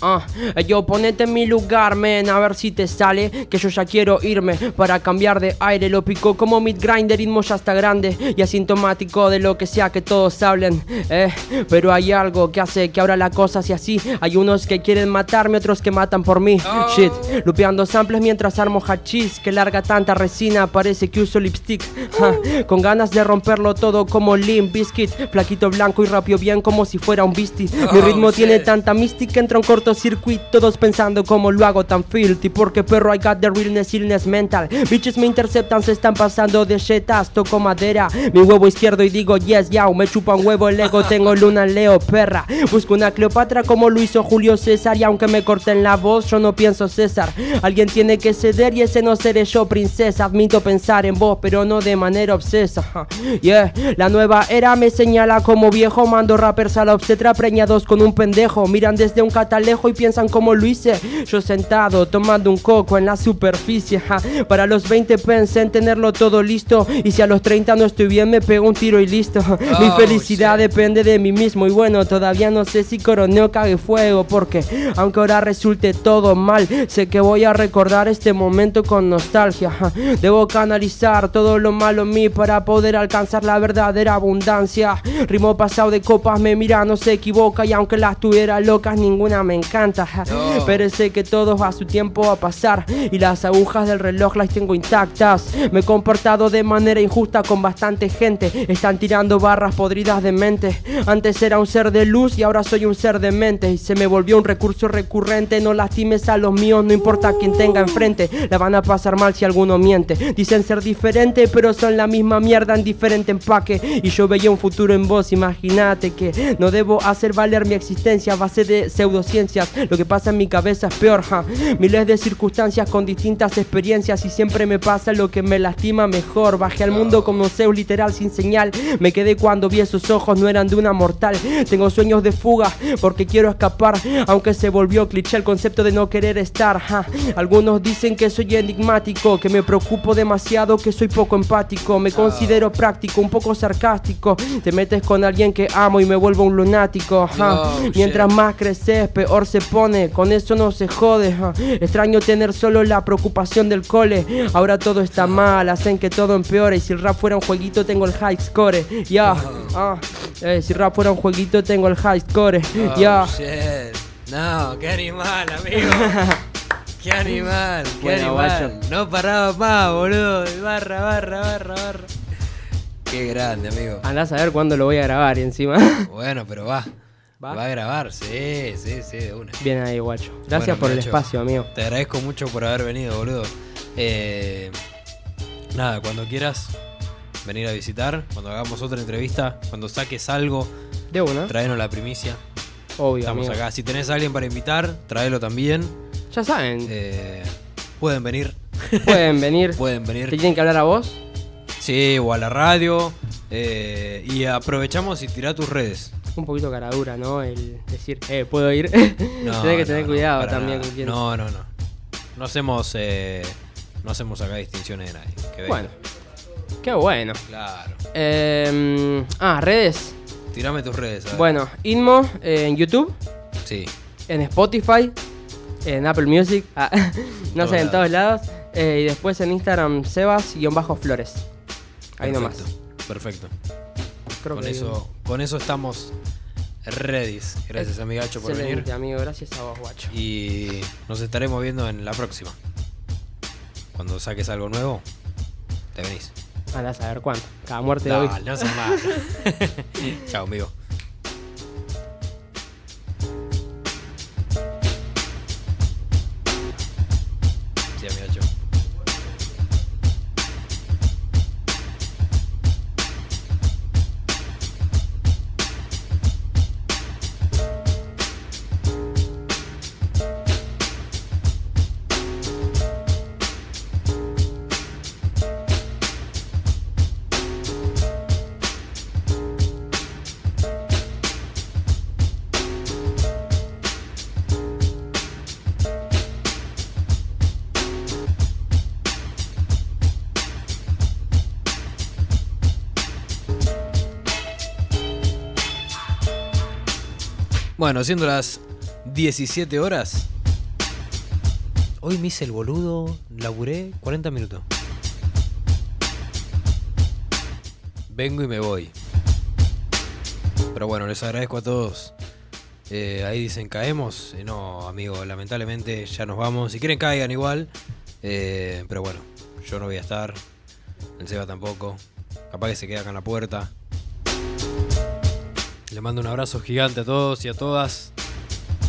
Ah, yo ponete en mi lugar, men, a ver si te sale Que yo ya quiero irme para cambiar de aire. Lo pico como mid grinder, ritmo ya está grande Y asintomático de lo que sea que todos hablen eh, Pero hay algo que hace que ahora la cosa sea así. Hay unos que quieren matarme, otros que matan por mí. Shit, lupeando samples mientras armo hachís Que larga tanta resina, parece que uso lipstick. Ja, Con ganas de romperlo todo como Limp Bizkit. Flaquito blanco y rápido bien como si fuera un beastie. Mi Oh, ritmo tiene tanta mística, entra un cortocircuito Todos pensando cómo lo hago tan filthy Porque perro I got the realness, illness mental. Bitches me interceptan, se están pasando de jetas Toco madera, mi huevo izquierdo y digo yes, yao Me chupa un huevo el ego, tengo luna Leo, perra. Busco una Cleopatra como lo hizo Julio César Y aunque me corten la voz, yo no pienso César Alguien tiene que ceder y ese no seré yo, princesa. Admito pensar en vos, pero no de manera obsesa. Yeah, la nueva era me señala como viejo Mando rappers a la obstetra preñados con un pendejo. Miran desde un catalejo y piensan como lo hice Yo sentado tomando un coco en la superficie ja. Para los 20 pensé en tenerlo todo listo Y si a los 30 no estoy bien me pego un tiro y listo Mi Oh, felicidad depende de mí mismo Y bueno, todavía no sé si coroneo cague fuego Porque aunque ahora resulte todo mal Sé que voy a recordar este momento con nostalgia ja. Debo canalizar todo lo malo en mí Para poder alcanzar la verdadera abundancia Ritmo pasado de copas me mira, no se equivoca Y aunque las tuviera locas ninguna me encanta. Pero sé que todo a su tiempo va a pasar y las agujas del reloj las tengo intactas. Me he comportado de manera injusta con bastante gente. Están tirando barras podridas de mente. Antes era un ser de luz y ahora soy un ser de mente. Y se me volvió un recurso recurrente. No lastimes a los míos, no importa quién tenga enfrente. La van a pasar mal si alguno miente. Dicen ser diferente, pero son la misma mierda en diferente empaque. Y yo veía un futuro en vos, imagínate que no debo hacer valer mi existencia a base de Lo que pasa en mi cabeza es peor, ja. Miles de circunstancias con distintas experiencias y siempre me pasa lo que me lastima mejor. Bajé al mundo como Zeus literal sin señal. Me quedé cuando vi esos ojos, no eran de una mortal. Tengo sueños de fuga porque quiero escapar, aunque se volvió cliché el concepto de no querer estar. Algunos dicen que soy enigmático, que me preocupo demasiado, que soy poco empático. Me considero práctico, un poco sarcástico. Te metes con alguien que amo y me vuelvo un lunático. Mientras más creces, peor se pone. Con eso no se jode. Extraño tener solo la preocupación del cole. Ahora todo está mal, hacen que todo empeore. Y si el rap fuera un jueguito, tengo el high score. Ya, ah. Eh, si rap fuera un jueguito, tengo el high score. Oh, Ya. No, qué animal, amigo. qué animal, qué Bueno, animal. No paraba más, boludo. Barra, barra, barra, barra. Qué grande, amigo. Andás a ver cuándo lo voy a grabar y encima. Bueno, pero va. ¿Va? ¿Va? a grabar, sí, sí, sí, de una. Bien ahí, guacho. Gracias Bueno, por el espacio, amigo. Te agradezco mucho por haber venido, boludo. Eh, nada, cuando quieras venir a visitar, cuando hagamos otra entrevista, cuando saques algo, De una. traenos la primicia. Obvio, Estamos amigo. acá. Si tenés a alguien para invitar, tráelo también. Ya saben, Eh, pueden venir. pueden venir. Pueden ¿Te venir. tienen que hablar a vos? Sí, o a la radio. eh, y aprovechamos y tirá tus redes. Un poquito caradura, ¿no? El decir, eh, ¿puedo ir? No, Tenés que tener no, cuidado también con quién. No, no, no. No hacemos, eh, no hacemos acá distinciones de nadie. Que. Bueno, qué bueno. Claro. Eh, ah, redes. Tirame tus redes. a ver. Bueno, Inmo eh, en YouTube, Sí. en Spotify, en Apple Music, ah, no sé, en todos lados. eh, y después en Instagram, Sebas-Flores. Ahí nomás. Perfecto, Perfecto. Creo Con que eso, con eso estamos ready. Gracias, amigacho, por venir. Amigo. Gracias a vos, guacho. Y nos estaremos viendo en la próxima. Cuando saques algo nuevo, te venís. Andás a ver cuánto. Cada muerte de hoy. No malo. Chao, amigo. Bueno, siendo las 17 horas. Hoy me hice el boludo, laburé 40 minutos. Vengo y me voy. Pero bueno, les agradezco a todos. Eh, ahí dicen caemos. Eh, no, amigo, lamentablemente ya nos vamos. Si quieren caigan igual. Eh, pero bueno, yo no voy a estar. El Seba tampoco. Capaz que se queda acá en la puerta. Le mando un abrazo gigante a todos y a todas.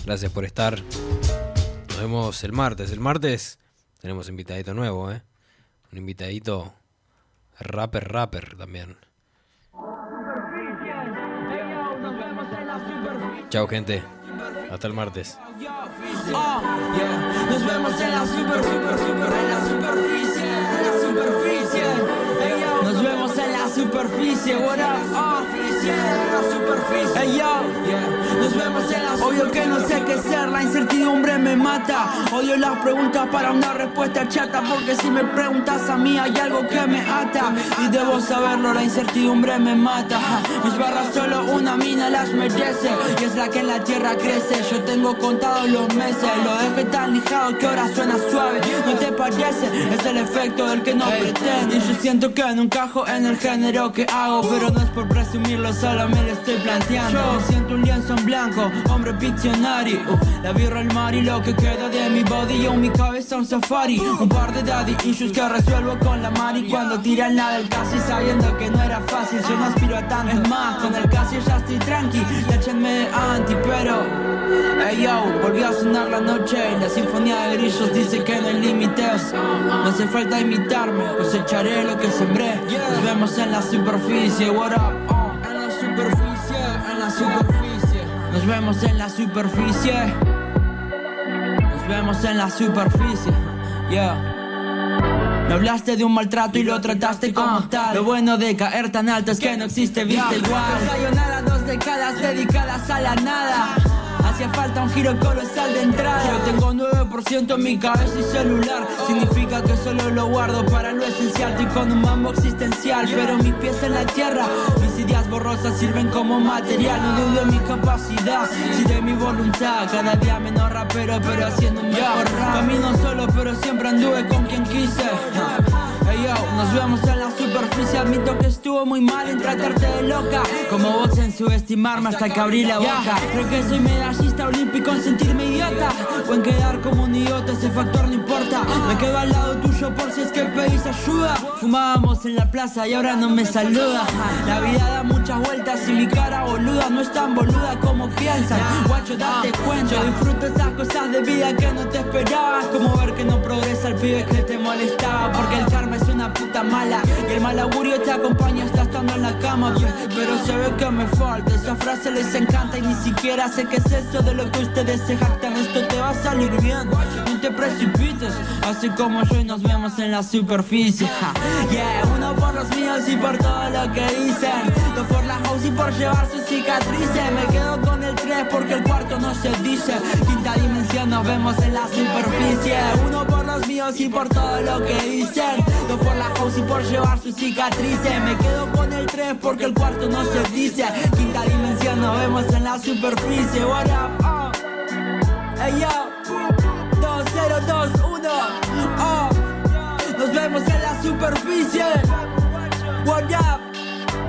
Gracias por estar. Nos vemos el martes. El martes tenemos invitadito nuevo, ¿eh? Un invitadito rapper, rapper también. Chao, gente. Hasta el martes. Nos vemos en la super, super, super, en la superficie, en la superficie. Nos vemos en la superficie, what up? La superficie. Ey, yo. Yeah. Nos vemos en la Obvio que no sé qué ser, la incertidumbre me mata. Odio las preguntas para una respuesta chata, porque si me preguntas a mí hay algo que me ata. Y debo saberlo, la incertidumbre me mata. Mis barras solo una una mina las merece y es la que en la tierra crece. Yo tengo contados los meses, lo dejé tan lijado que ahora suena suave. ¿No te parece? Es el efecto del que no pretende. Y yo siento que no encajo en el género que hago, pero no es por presumirlo, solo me lo estoy planteando. Yo siento un lienzo en blanco, hombre piccionario. Uh, la birra, el mar y lo que queda de mi body. Yo mi cabeza un safari. Un par de daddy issues que resuelvo con la mari. Cuando tiran la del casi sabiendo que no era fácil. Yo no aspiro a tanto, es más, con el casi ya estoy tranqui. Échenme de anti, pero. Hey yo, volvió a sonar la noche y la sinfonía de grillos dice que no hay límites. No hace falta imitarme, cosecharé lo que sembré. Nos vemos en la superficie, what up? Superficie. Nos vemos en la superficie. Nos vemos en la superficie, yeah. Me hablaste de un maltrato y lo trataste como tal. Lo bueno de caer tan alto es que no existe vista igual. Sayonara, dos décadas dedicadas a la nada. Hacía falta un giro colosal de entrada. Yo tengo 9% en mi cabeza y celular. Significa que solo lo guardo para lo esencial. Estoy con un mambo existencial, pero mis pies en la tierra. Mis ideas borrosas sirven como material. No dudo en mi capacidad, si de mi voluntad. Cada día menos rapero, pero haciendo un mejor rap. Camino solo, pero siempre anduve con quien quise. Hey yo, nos vemos en la superficie. Admito que estuvo muy mal en tratarte de loca. Como vos en subestimarme hasta que abrí la boca. Creo que soy medallista olímpico en sentirme idiota. O en quedar como un idiota, ese factor no importa. Me quedo al lado tuyo por si es que pedís ayuda. Fumábamos en la plaza y ahora no me saluda. La vida da muchas vueltas y mi cara boluda no es tan boluda como piensan. Guacho, date cuenta. Yo disfruto esas cosas de vida que no te esperabas. Como ver que no progresa el pibe que te molestaba. Porque el karma es una puta mala. Y el mal augurio te acompaña hasta estando en la cama. Pero se ve que me falta. Esa frase les encanta y ni siquiera sé qué es eso de lo que ustedes se jactan. Esto te va a salir bien. No te precipites. Así como yo y nos vemos en la superficie. Yeah, uno por los míos y por todo lo que dicen. Dos por la house y por llevar sus cicatrices. Me quedo con el 3 porque el cuarto no se dice. Quinta dimensión, nos vemos en la superficie. Uno por los míos y por todo lo que dicen. Dos por la house y por llevar sus cicatrices. Me quedo con el 3 porque el cuarto no se dice. Quinta dimensión, nos vemos en la superficie. What up? Oh. Hey yo, 2021. Oh. Nos vemos en la superficie. What up?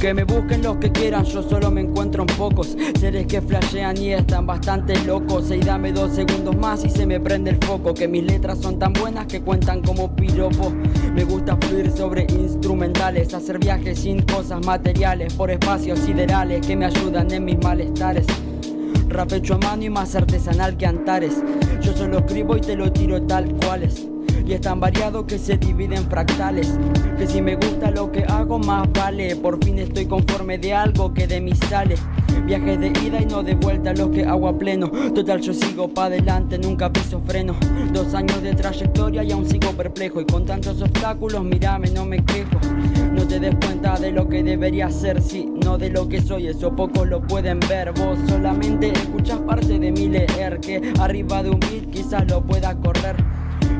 Que me busquen los que quieran, yo solo me encuentro en pocos. Seres que flashean y están bastante locos. Y dame dos segundos más y se me prende el foco. Que mis letras son tan buenas que cuentan como piropo. Me gusta fluir sobre instrumentales Hacer viajes sin cosas materiales Por espacios siderales que me ayudan en mis malestares. Rap hecho a mano y más artesanal que Antares. Yo solo escribo y te lo tiro tal cuales. Y es tan variado que se divide en fractales. Que si me gusta lo que hago, más vale. Por fin estoy conforme de algo que de mí sale. Viajes de ida y no de vuelta, los que hago a pleno. Total, yo sigo pa' adelante, nunca piso freno. Dos años de trayectoria y aún sigo perplejo. Y con tantos obstáculos, mírame, no me quejo. No te des cuenta de lo que debería ser, sí, no de lo que soy, eso pocos lo pueden ver. Vos solamente escuchas parte de mi leer, que arriba de un beat quizás lo pueda correr.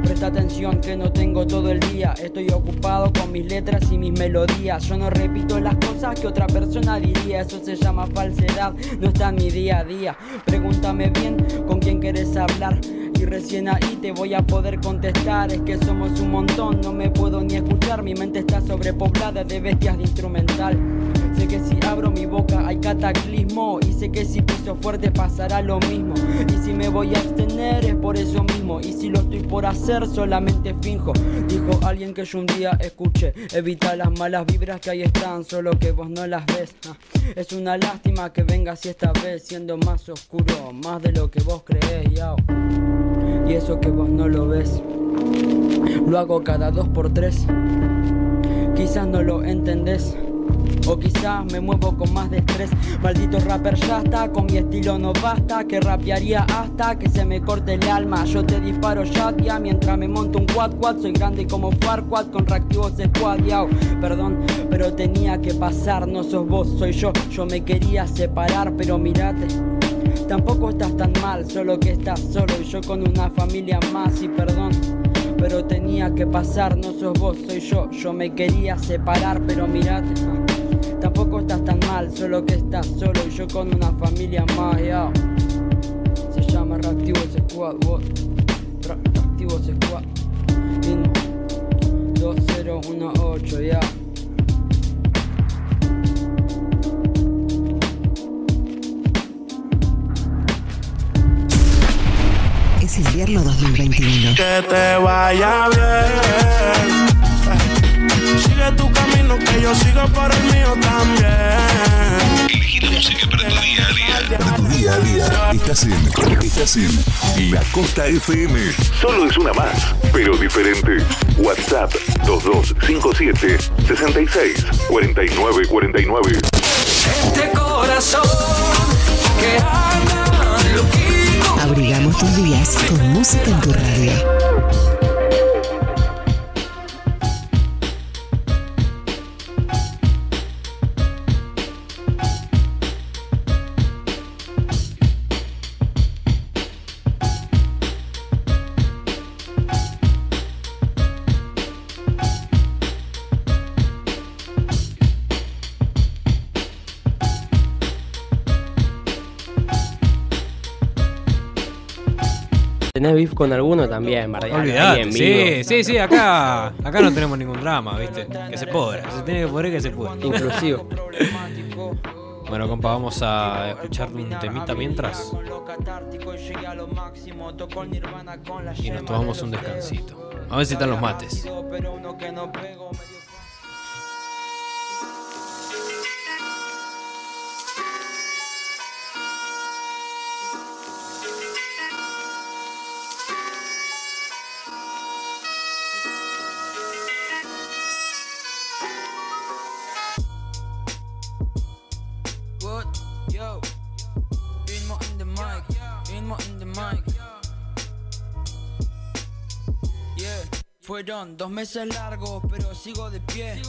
Presta atención que no tengo todo el día, estoy ocupado con mis letras y mis melodías. Yo no repito las cosas que otra persona diría, eso se llama falsedad, no está en mi día a día. Pregúntame bien con quién quieres hablar. Y recién ahí te voy a poder contestar Es que somos un montón, no me puedo ni escuchar Mi mente está sobrepoblada de bestias de instrumental Sé que si abro mi boca hay cataclismo Y sé que si piso fuerte pasará lo mismo. Y si me voy a abstener es por eso mismo Y si lo estoy por hacer solamente finjo. Dijo alguien que yo un día escuché Evita las malas vibras que ahí están Solo que vos no las ves Ah, Es una lástima que vengas y esta vez Siendo más oscuro, más de lo que vos creés yao. Y eso que vos no lo ves. Lo hago cada dos por tres. Quizás no lo entendés. O quizás me muevo con más de estrés. Maldito rapper ya está, con mi estilo no basta. Que rapearía hasta que se me corte el alma. Yo te disparo ya, tía, mientras me monto un quad quad. Soy grande como Farquad con reactivos squad, yao. Perdón, pero tenía que pasar. No sos vos, soy yo. Yo me quería separar, pero mirate. Tampoco estás tan mal, solo que estás solo y yo con una familia más y perdón. Pero tenía que pasar, no sos vos, soy yo. Yo me quería separar, pero mirate. Tampoco estás tan mal, solo que estás solo y yo con una familia más, ya. Se llama Reactivo Squad, what? Reactivo Squad. Inmo 2018, ya. Invierno 2021. Que te vaya bien. Sigue tu camino, que yo sigo por el mío también. Elegí la música para tu día a día. Para tu día a día. Estás en, estás en La Costa FM. Solo es una más, pero diferente. WhatsApp 2257 66 49 49. Este corazón que anda tus días con música en tu radio. ¿Tenés beef con alguno también, ¿verdad? Olvidate, sí, sí, sí, acá, acá no tenemos ningún drama, ¿viste? Que se podrá, se tiene que poder que se puede. Inclusivo. Bueno, compa, vamos a escuchar un temita mientras y nos tomamos un descansito. A ver si están los mates. Fueron dos meses largos, pero sigo de pie.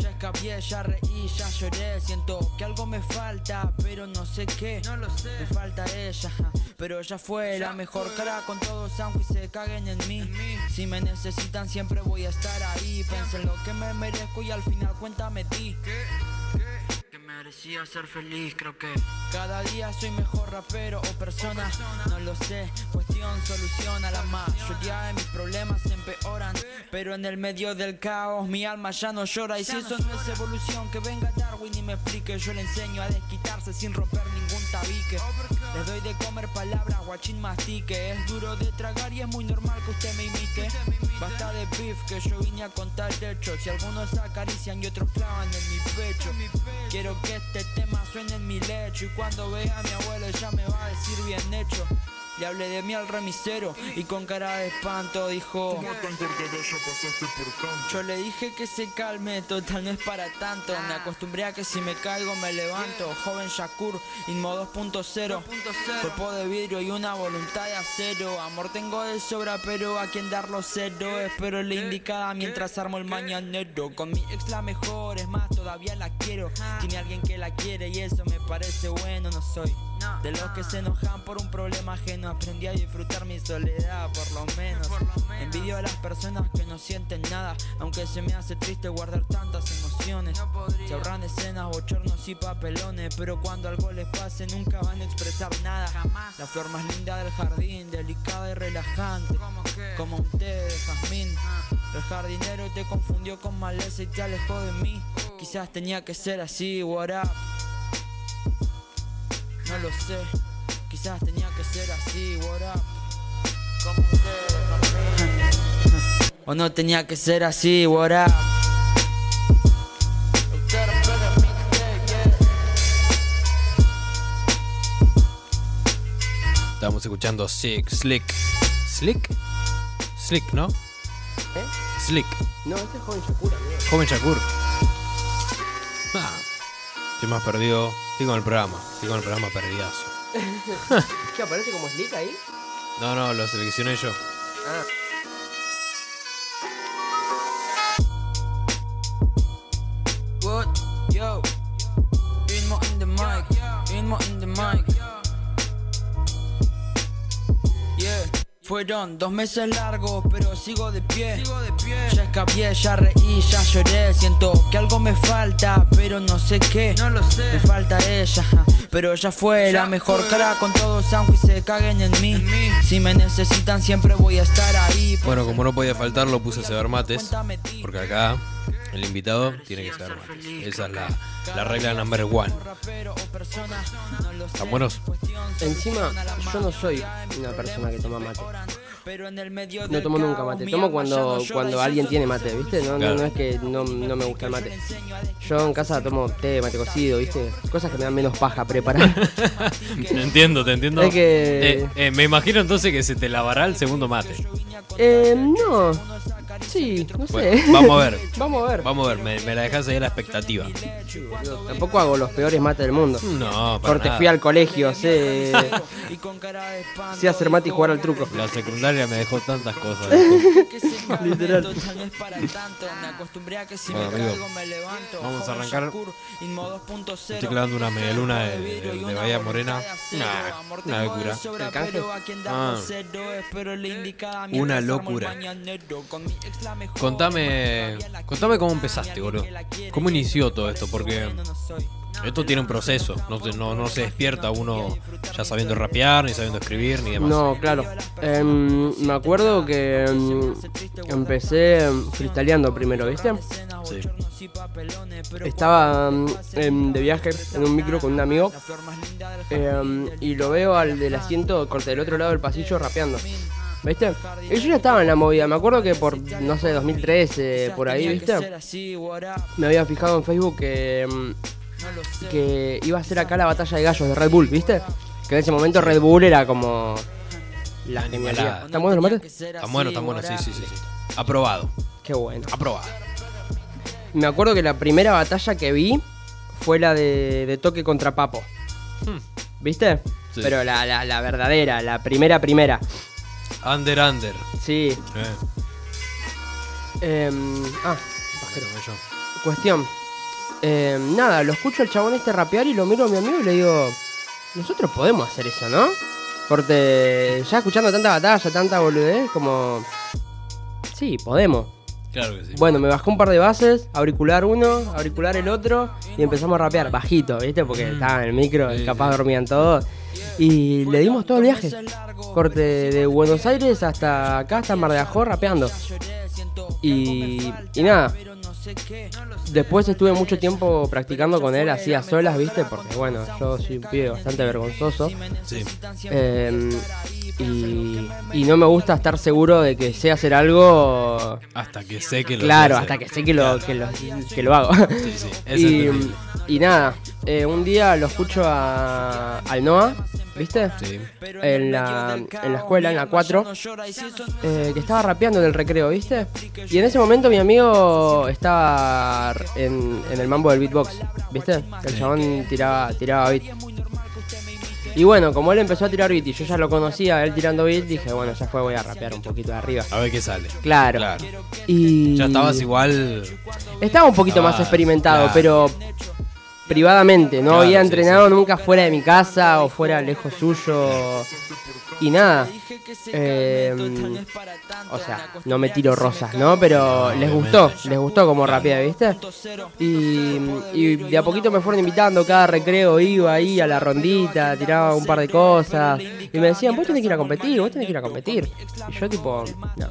Ya escabié, ya reí, ya lloré. Siento que algo me falta, pero no sé qué. No lo sé. Me falta ella, pero ella fue la mejor cara con todos, aunque se caguen en mí. Si me necesitan, siempre voy a estar ahí. Pensé en lo que me merezco y al final cuenta metí. Que merecía ser feliz, creo que cada día soy mejor rapero o persona, no lo sé, cuestión soluciona la mayoría de mis problemas se empeoran, pero en el medio del caos mi alma ya no llora. Y si eso no es evolución que venga Darwin y me explique, yo le enseño a desquitarse sin romper ningún tabique, les doy de comer palabras, guachín mastique, es duro de tragar y es muy normal que usted me imite, basta de beef que yo vine a contar techo, si algunos acarician y otros clavan en mi pecho, quiero que este tema suene en mi lecho. Y cuando vea a mi abuelo ya me va a decir bien hecho. Le hablé de mí al remisero y con cara de espanto dijo Yo le dije que se calme, total no es para tanto. Me acostumbré a que si me caigo me levanto. Joven Shakur, Inmo 2.0 Cuerpo de vidrio y una voluntad de acero. Amor tengo de sobra pero a quien darlo cero. Espero la indicada mientras armo el mañanero. Con mi ex la mejor, es más todavía la quiero. Tiene alguien que la quiere y eso me parece bueno No soy de los que se enojan por un problema ajeno Aprendí a disfrutar mi soledad por lo menos. Envidio a las personas que no sienten nada Aunque se me hace triste guardar tantas emociones. Se ahorran escenas, bochornos y papelones Pero cuando algo les pase nunca van a expresar nada. La flor más linda del jardín, delicada y relajante. Como un té de jazmín. El jardinero te confundió con maleza y te alejó de mí. Quizás tenía que ser así, what up no lo sé, quizás tenía que ser así, what up. Como ustedes, O no tenía que ser así, what up. Estamos escuchando Sick, Slick. ¿Slick? Slick, ¿no? Slick. No, este es joven Shakura, amigo. Joven Shakur. Ah, estoy más perdido. Estoy con el programa. Estoy con el programa perdidazo. ¿Qué aparece como Slick ahí? No, no, lo seleccioné yo. Ah. Fueron dos meses largos, pero sigo de pie. Ya escapié, ya reí, ya lloré. Siento que algo me falta, pero no sé qué. No lo sé. Me falta ella, pero ella fue la mejor cara con todos, aunque se caguen en mí. Si me necesitan, siempre voy a estar ahí. Bueno, como no podía faltar, lo puse a cebar mates. Porque acá el invitado tiene que cebar mates. Esa es la, la regla number one. ¿Están buenos? Encima, yo no soy una persona que toma mate. No tomo nunca mate. Tomo cuando, cuando alguien tiene mate, ¿viste? No, no es que no, no me gusta el mate. Yo en casa tomo té, mate cocido, ¿viste? Cosas que me dan menos paja preparar. Te entiendo, te entiendo. Es que- Eh, eh, me imagino entonces que se te lavará el segundo mate. eh, no. Sí, no sé. Bueno, vamos a ver. vamos a ver. Vamos a ver, me, me la dejas ahí a la expectativa. Yo tampoco hago los peores mates del mundo. No, para Corte, nada. fui al colegio, sé, sé hacer mate y jugar al truco. La secundaria me dejó tantas cosas. Literal. Bueno, amigo, vamos a arrancar. Estoy clavando una medialuna de, de, de Bahía Morena. Nah, una locura. ¿El canje? Ah. Una locura. Contame, contame cómo empezaste, boludo. ¿Cómo inició todo esto? Porque esto tiene un proceso. No, se- no, no se despierta uno ya sabiendo rapear, ni sabiendo escribir, ni demás. No, claro. Em, me acuerdo que em, empecé em, freestyleando primero, ¿viste? Sí. Estaba em, de viaje en un micro con un amigo y lo veo al del asiento corte del otro lado del pasillo rapeando. ¿Viste? Y yo ya estaba en la movida. Me acuerdo que por, no sé, 2013, por ahí, ¿viste? Me había fijado en Facebook que, em, que iba a ser acá la batalla de gallos de Red Bull, ¿viste? Que en ese momento Red Bull era como la genialidad. ¿Están buenos los mates? Tan bueno, tan bueno, sí, sí, sí. sí. Aprobado, Qué bueno. aprobado. Me acuerdo que la primera batalla que vi fue la de, de toque contra Papo. Hmm. ¿Viste? Sí. Pero la, la- la verdadera, la primera primera. Under, under. Sí. Eh, em, ah. Cuestión. Em, nada, lo escucho al chabón este rapear y lo miro a mi amigo y le digo, nosotros podemos hacer eso, ¿no? Corte, ya escuchando tanta batalla, tanta boludez, como... Sí, podemos. Claro que sí. Bueno, me bajó un par de bases, auricular uno, auricular el otro, y empezamos a rapear bajito, ¿viste? Porque estaba en el micro, Sí, capaz sí. dormían todos. Y le dimos todo el viaje. Corte de Buenos Aires hasta acá, hasta Mar de Ajó, rapeando. Y, y nada. Después estuve mucho tiempo practicando con él así a solas, ¿viste? Porque bueno, yo soy un pibe bastante vergonzoso. Sí. Eh, y, y no me gusta estar seguro de que sé hacer algo Hasta que sé que lo Claro, hasta que sé que lo, que lo, que lo hago. Sí, sí, y, y nada, eh, un día lo escucho a, al Noah, ¿viste? Sí. En la, en la escuela, en la 4, eh, que estaba rapeando en el recreo, ¿viste? Y en ese momento mi amigo estaba en, en el mambo del beatbox, ¿viste? El chabón tiraba, tiraba beat. Y bueno, como él empezó a tirar beat y yo ya lo conocía, él tirando beat, dije, bueno, ya fue, voy a rapear un poquito de arriba. A ver qué sale. Claro. Claro. Y Ya estabas igual. estaba un poquito más experimentado, claro. pero privadamente, no Claro, había sí, entrenado sí. nunca fuera de mi casa o fuera lejos suyo. Y nada. eh, o sea, no me tiro rosas, ¿no? Pero les gustó, les gustó como rapea, ¿viste? Y, y de a poquito me fueron invitando, cada recreo iba ahí a la rondita, tiraba un par de cosas. Y me decían, vos tenés que ir a competir, vos tenés que ir a competir. Y yo tipo, no.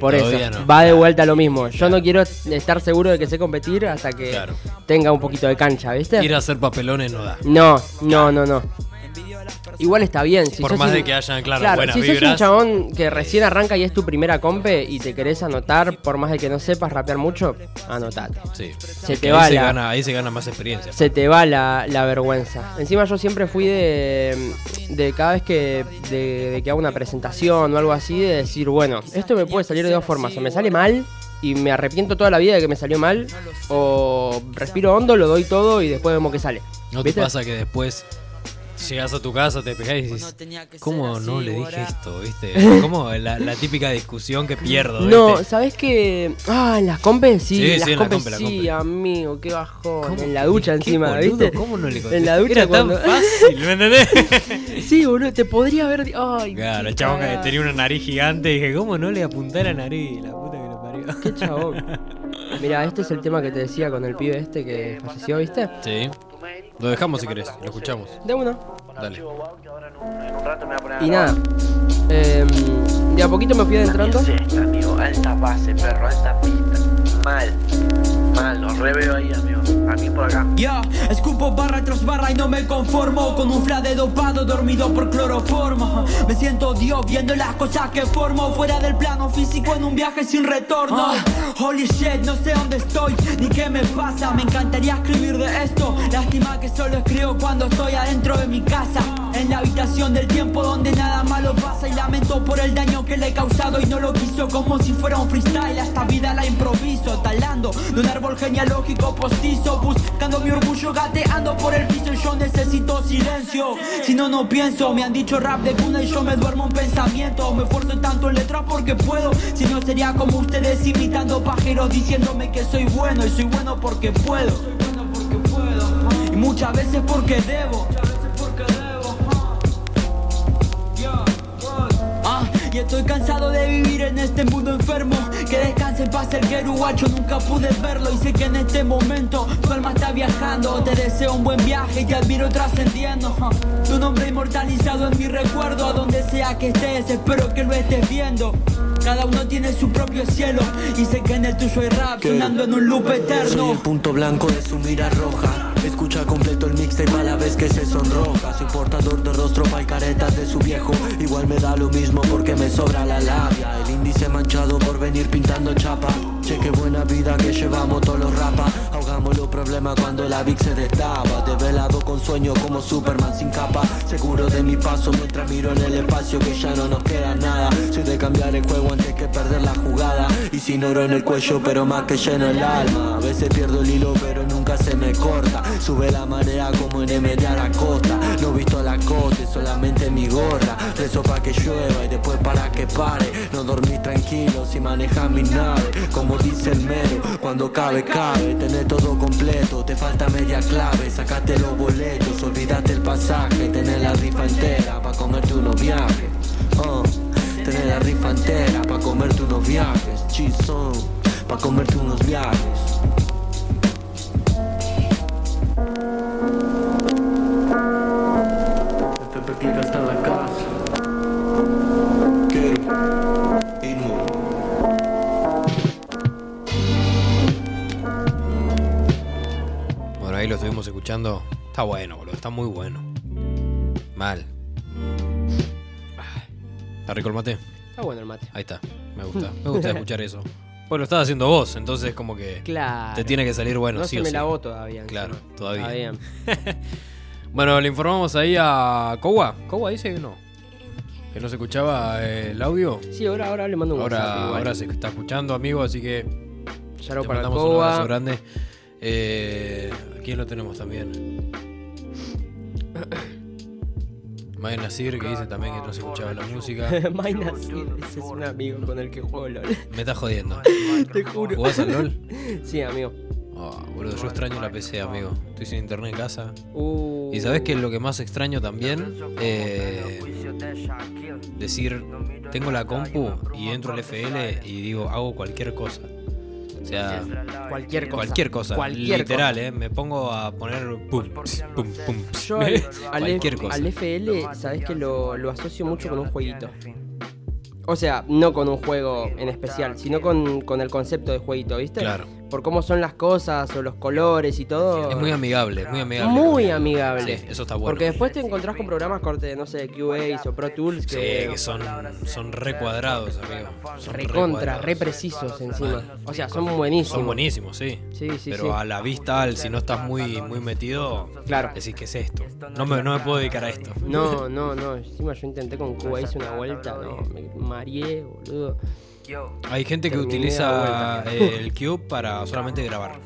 Por eso, no. va de vuelta lo mismo. Yo no quiero estar seguro de que sé competir hasta que Claro. tenga un poquito de cancha, ¿viste? Ir a hacer papelones no da. No, no, no, no. Igual está bien. Si Por sos más un- de que hayan, claro, buenas si sos un vibras. chabón que recién arranca y es tu primera compe y te querés anotar, por más de que no sepas rapear mucho, anotate. Sí. Se te va ahí, se gana, ahí se gana más experiencia. Se te va la, la vergüenza. Encima yo siempre fui de, de cada vez que, de, de que hago una presentación o algo así, de decir, bueno, esto me puede salir de dos formas. O me sale mal y me arrepiento toda la vida de que me salió mal, o respiro hondo, lo doy todo y después vemos que sale. ¿No te ¿Viste? pasa que después llegas a tu casa, te pegás y dices, ¿cómo no le dije esto? ¿Viste? Como la, la típica discusión que pierdo. No. ¿sabes qué? Ah, en las compes sí, Sí, en las sí, en la compes compe, sí, amigo, qué bajón. ¿Cómo? En la ducha ¿Qué encima, boludo? ¿viste? ¿Cómo no le En la ducha Era tan fácil, ¿me entendés? Sí, boludo, te podría haber. Ay, Claro, el chabón que tenía una nariz gigante y dije, ¿cómo no le apunté la nariz? La puta que lo parió. Qué chabón. Mira, este es el tema que te decía con el pibe este que falleció, ¿viste? Sí. Lo dejamos si querés, lo escuchamos. De uno. Dale. Y nada. em, de a poquito me fui adentrando. Amigo, alta base, perro, alta pista. Mal, mal, lo reveo ahí. A mí por acá. Ya, escupo barra tras barra y no me conformo Con un fla de dopado dormido por cloroformo. Me siento Dios viendo las cosas que formo Fuera del plano físico en un viaje sin retorno. Holy shit, no sé dónde estoy ni qué me pasa. Me encantaría escribir de esto. Lástima que solo escribo cuando estoy adentro de mi casa En la habitación del tiempo donde nada malo pasa Y lamento por el daño que le he causado y no lo quiso Como si fuera un freestyle, esta vida la improviso Talando de un árbol genealógico postizo Buscando mi orgullo gateando por el piso yo necesito silencio. Si no, no pienso, me han dicho rap de cuna y yo me duermo en pensamiento. Me esfuerzo tanto en letras porque puedo. Si no sería como ustedes imitando pajeros diciéndome que soy bueno Y soy bueno porque puedo. Y muchas veces porque debo y estoy cansado de vivir en este mundo enfermo. Que descanse en paz el gueruguacho, nunca pude verlo. Y sé que en este momento tu alma está viajando. Te deseo un buen viaje y te admiro trascendiendo. Tu nombre inmortalizado en mi recuerdo. A donde sea que estés, espero que lo estés viendo. Cada uno tiene su propio cielo. Y sé que en el tuyo hay rap sonando en un loop Soy eterno. el punto blanco de su mira roja. Escucha completo el mixtape a la vez que se sonroja. Soy portador de rostro pa' y caretas de su viejo. Igual me da lo mismo porque me sobra la labia. El índice manchado por venir pintando chapa. Che, qué buena vida que llevamos todos los rapas. Ahogamos los problemas cuando la Vic se destapa. Develado con sueño como Superman sin capa. Seguro de mi paso mientras miro en el espacio que ya no nos queda nada. Soy de cambiar el juego antes que perder la jugada. Y sin oro en el cuello, pero más que lleno el alma. A veces pierdo el hilo, pero nunca se me corta. Sube la marea como en M de Aracosta. No visto la cote, solamente mi gorra. Rezo pa' que llueva y después para que pare. No dormís tranquilo si manejas mi nave. Como dice el mero, cuando cabe, cabe. Tenés todo completo, te falta media clave. Sacate los boletos, olvidate el pasaje. Tenés la rifa entera pa' comerte unos viajes. Oh, tenés la rifa entera pa' comerte unos viajes. Chizón, pa' comerte unos viajes. Estuvimos escuchando. Está bueno, boludo. Está muy bueno. Mal. ¿Está rico el mate? Está bueno el mate. Ahí está. Me gusta. Me gusta escuchar eso. Pues lo estás haciendo vos, entonces como que Claro. te tiene que salir bueno, no sí se o me sí. lavó todavía. Claro, encima. todavía. Bien. Bueno, le informamos ahí a Kowa. Kowa dice que no. Que no se escuchaba eh, el audio. Sí, ahora, ahora le mando un. Ahora, ahora se está escuchando, amigo, así que Ya para mandamos un abrazo grande. Eh, ¿a ¿Quién lo tenemos también? Mike Nasir, que dice también que no se escuchaba la música. Maina, sí, ese es un amigo con el que juego LOL. Me estás jodiendo. Te juro. ¿Jugás al LOL? Sí, amigo. Oh, boludo, yo extraño la PC, amigo. Estoy sin internet en casa. Uh, Y sabes que lo que más extraño también, eh, decir, tengo la compu y entro al FL y digo, hago cualquier cosa. O sea, Cualquier cosa. Cualquier cosa. Cualquier literal, cosa. eh. Me pongo a poner pum, pum, pum. Yo al, al, cualquier cosa. al FL, sabes que lo, lo asocio mucho con un jueguito. O sea, no con un juego en especial, sino con, con el concepto de jueguito, ¿viste? Claro. Por cómo son las cosas o los colores y todo. Es muy amigable, muy amigable. Muy amigable. Sí, eso está bueno. Porque después te encontrás con programas corte, no sé, Cubase o Pro Tools Sí, que, que son, son re cuadrados, amigo. Son re recontra, re precisos encima. O sea, son buenísimos. Son buenísimos, sí. Sí, sí, Pero sí. a la vista, al- si no estás muy, muy metido, Claro. decís que es esto. No me, no me puedo dedicar a esto. No, no, no. Encima yo intenté con Cubase una vuelta, no, me mareé, boludo. Hay gente que Terminé utiliza el Cube para solamente grabar.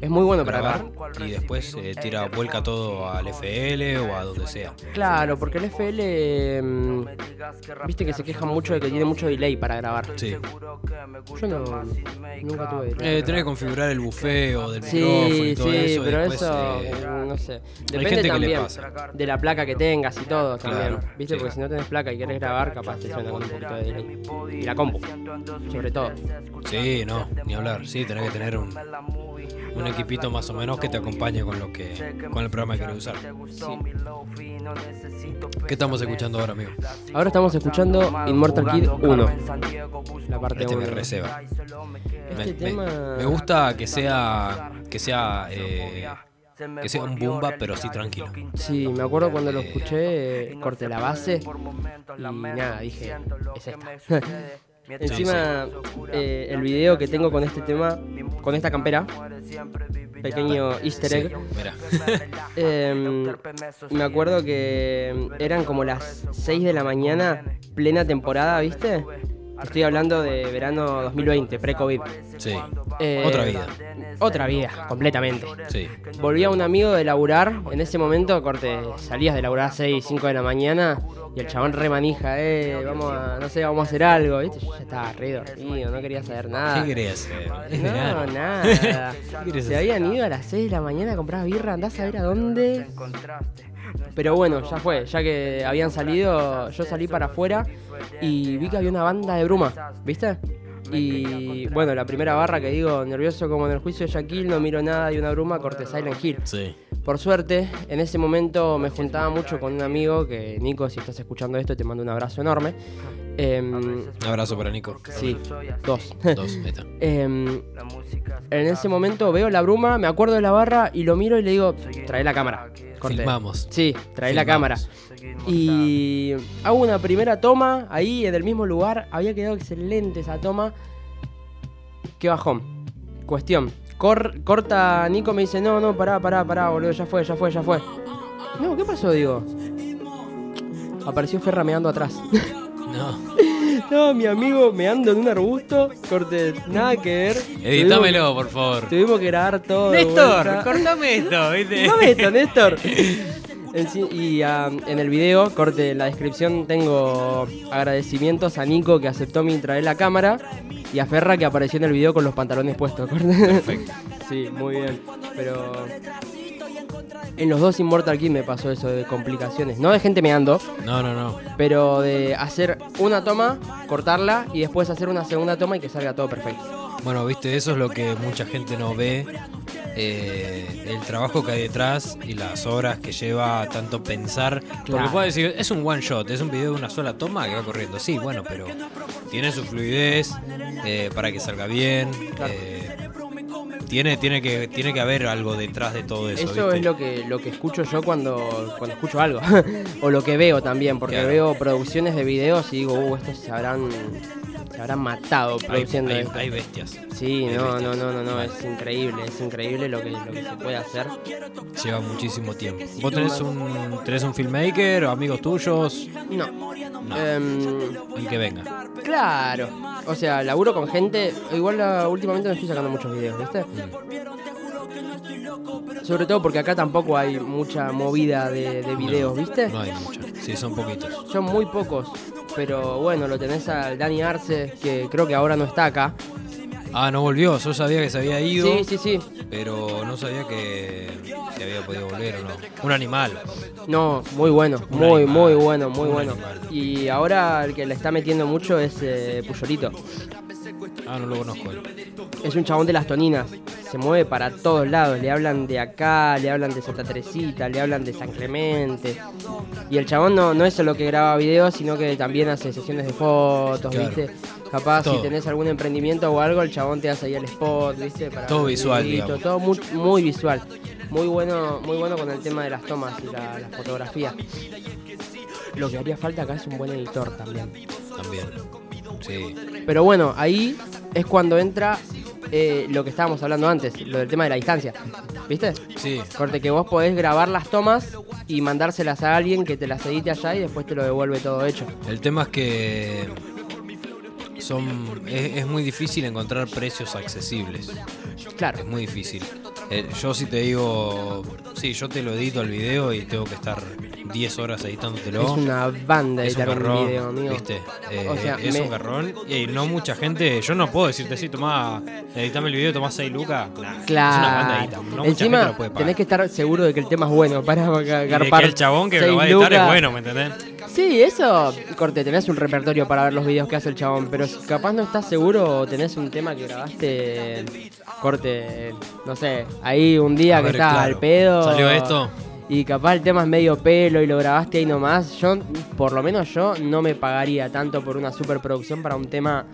Es muy bueno para grabar y después eh, tira vuelca todo al FL o a donde sea. Claro, porque el FL, mm, viste que se queja mucho de que tiene mucho delay para grabar. Sí. Yo no, nunca tuve delay. Eh, tenés que configurar el bufeo del micrófono Sí, y todo sí, eso. pero después, eso, eh, no sé. hay Depende gente que le también pasa. de la placa que tengas y todo también. ¿Viste? sí. Porque si no tenés placa y querés grabar, capaz te suena con un poquito de delay. Y la compu, sobre todo. Sí, no, ni hablar. Sí, tenés que tener un, un equipito más o menos que te acompañe con lo que con el programa que querés usar. ¿Qué estamos escuchando ahora, amigo? Ahora estamos escuchando Immortal Kid 1. La parte Este me 1. receba. Me, Este me- tema- me gusta que sea que sea eh, que sea un bumba, pero sí tranquilo. Sí, me acuerdo cuando lo escuché, eh, corté la base y nada, dije, es esta. Encima, eh, el video que tengo con este tema, con esta campera, pequeño easter egg, Sí, eh, me acuerdo que eran como las 6 de la mañana, plena temporada, ¿viste? Estoy hablando de verano 2020, pre-COVID. Sí. Eh, Otra vida. Otra vida, completamente. Sí. Volvía un amigo de laburar, en ese momento, corte, salías de laburar a 6, 5 de la mañana y el chabón remanija, eh, vamos a, no sé, vamos a hacer algo, ¿viste? Yo ya estaba re dormido, no quería saber nada. ¿Qué querías hacer? No, nada. ¿Qué querés Se habían ido a las 6 de la mañana a comprar birra, andás a ver a dónde. Pero bueno, ya fue, ya que habían salido, yo salí para afuera y vi que había una banda de bruma, ¿viste? Y bueno, la primera barra que digo, nervioso como en el juicio de Shaquille, no miro nada y una bruma, corte Silent Hill. Sí. Por suerte, en ese momento me juntaba mucho con un amigo que, Nico, si estás escuchando esto, te mando un abrazo enorme. Un abrazo para Nico. sí, dos. Dos, ahí está. Em, en ese momento veo la bruma, me acuerdo de la barra y lo miro y le digo, trae la cámara. Filmamos. Sí, trae la cámara. Y hago una primera toma ahí en el mismo lugar. Había quedado excelente esa toma. Qué bajón. Cuestión. Cor- corta Nico me dice, no, no, pará, pará, pará, boludo, ya fue, ya fue, ya fue. No, ¿qué pasó? Digo. Apareció Ferra meando atrás. No. no, mi amigo meando en un arbusto. Corte, nada que ver. Editámelo, por favor. Tuvimos que grabar todo. Néstor, cortame esto, ¿viste? Cortame esto, Néstor. En y ah, en el video, corte, en la descripción tengo agradecimientos a Nico que aceptó mi traer la cámara y a Ferra que apareció en el video con los pantalones puestos. corte. Perfecto. Sí, muy bien. Pero en los dos Immortal King me pasó eso de complicaciones. No de gente meando, No, no, no. pero de hacer una toma, cortarla y después hacer una segunda toma y que salga todo perfecto. Bueno, viste, eso es lo que mucha gente no ve. eh, el trabajo que hay detrás y las horas que lleva tanto pensar. Porque Claro. puedo decir, es un one shot, es un video de una sola toma que va corriendo. Sí, bueno, pero tiene su fluidez eh, para que salga bien. eh, tiene, tiene, que, tiene que haber algo detrás de todo eso. Eso ¿viste? es lo que, lo que escucho yo cuando, cuando escucho algo. o lo que veo también, porque Claro. veo producciones de videos y digo, uh, estos se habrán, se habrán matado Hay, produciendo hay- esto. hay bestias. Sí, hay no, bestias. no, no, no, no, es increíble, es increíble lo que, lo que se puede hacer. Lleva muchísimo tiempo. ¿Vos tenés un, tenés un filmmaker o amigos tuyos? No. No. Em, El que venga. claro. O sea, laburo con gente. Igual últimamente no estoy sacando muchos videos, ¿viste? Sobre todo porque acá tampoco hay mucha movida de, de videos, No, ¿viste? No hay mucho. Sí, son poquitos. Son muy pocos. Pero bueno, lo tenés al Dani Arce, que creo que ahora no está acá. Ah, no volvió. Yo sabía que se había ido. Sí, sí, sí. Pero no sabía que se había podido volver o no. Un animal. No, muy bueno, Un muy, animal, muy bueno, muy un bueno. animal. Y ahora el que le está metiendo mucho es eh, Puyolito. Ah, no lo conozco. Es un chabón de las toninas. Se mueve para todos lados. Le hablan de acá, le hablan de Santa Teresita, le hablan de San Clemente. Y el chabón no, no es solo que graba videos, sino que también hace sesiones de fotos, Claro. ¿viste? Capaz si tenés algún emprendimiento o algo, el chabón te hace ahí el spot, ¿viste? Para Todo visual. Todo muy, muy visual. Muy bueno, muy bueno con el tema de las tomas y la, la fotografía. Lo que haría falta acá es un buen editor también. También. Sí. Pero bueno, ahí es cuando entra eh, lo que estábamos hablando antes, lo del tema de la distancia. ¿Viste? Sí. Corte que vos podés grabar las tomas y mandárselas a alguien que te las edite allá y después te lo devuelve todo hecho. El tema es que son es, es muy difícil encontrar precios accesibles. Claro. Es muy difícil. Eh, yo si te digo, sí, yo te lo edito el video y tengo que estar 10 horas editándotelo. Es una banda Es un editar un, garrón, video, amigo. ¿viste? Eh, O sea, es me- un garrón y no mucha gente, yo no puedo decirte, sí, tomá, editame el video, tomás 6 lucas. Nah, Es una Claro. banda edita, no mucha gente Encima, lo tenés que estar seguro de que el tema es bueno para Y de garpar. que el chabón que lo va a editar es bueno, ¿me entendés? Sí, eso, corte, tenés un repertorio para ver los videos que hace el chabón, pero capaz no estás seguro o tenés un tema que grabaste, corte, no sé, ahí un día A que ver, claro. al pedo. ¿Salió esto? Y capaz el tema es medio pelo y lo grabaste ahí nomás. Yo, por lo menos yo, no me pagaría tanto por una superproducción para un tema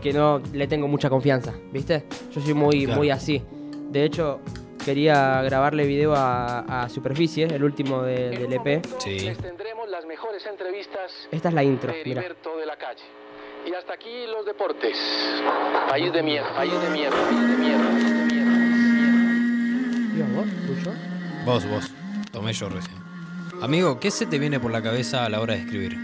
que no le tengo mucha confianza, ¿viste? Yo soy muy, Claro. muy así. De hecho, quería grabarle video a, a Superficie, el último de- del EP. Sí. Les tendremos las mejores entrevistas Esta es la intro, de mira. Heriberto de la calle. Y hasta aquí los deportes. País de mierda, país de mierda, país de mierda, país de mierda. ¿Dios, vos? ¿Tuyo? Vos, vos. Tomé yo recién. Amigo, ¿qué se te viene por la cabeza a la hora de escribir?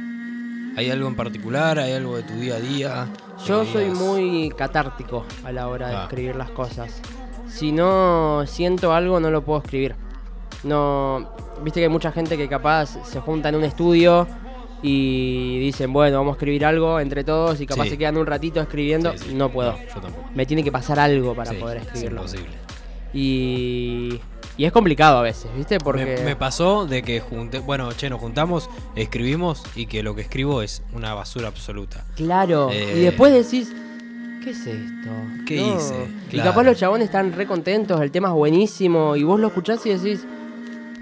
¿Hay algo en particular? ¿Hay algo de tu día a día? Yo soy muy catártico a la hora de Ah. escribir las cosas. Si no siento algo, no lo puedo escribir. No, viste que hay mucha gente que capaz se junta en un estudio y dicen, bueno, vamos a escribir algo entre todos y capaz Sí. se quedan un ratito escribiendo. Sí, sí. No puedo. No, yo tampoco. Me tiene que pasar algo para poder es escribirlo. imposible. Y, y es complicado a veces, ¿viste? Porque Me, me pasó de que junté, bueno, che, nos juntamos, escribimos y que lo que escribo es una basura absoluta. Claro. Eh, Y después decís, ¿qué es esto? ¿Qué No. hice? Y capaz los chabones están re contentos, el tema es buenísimo, y vos lo escuchás y decís,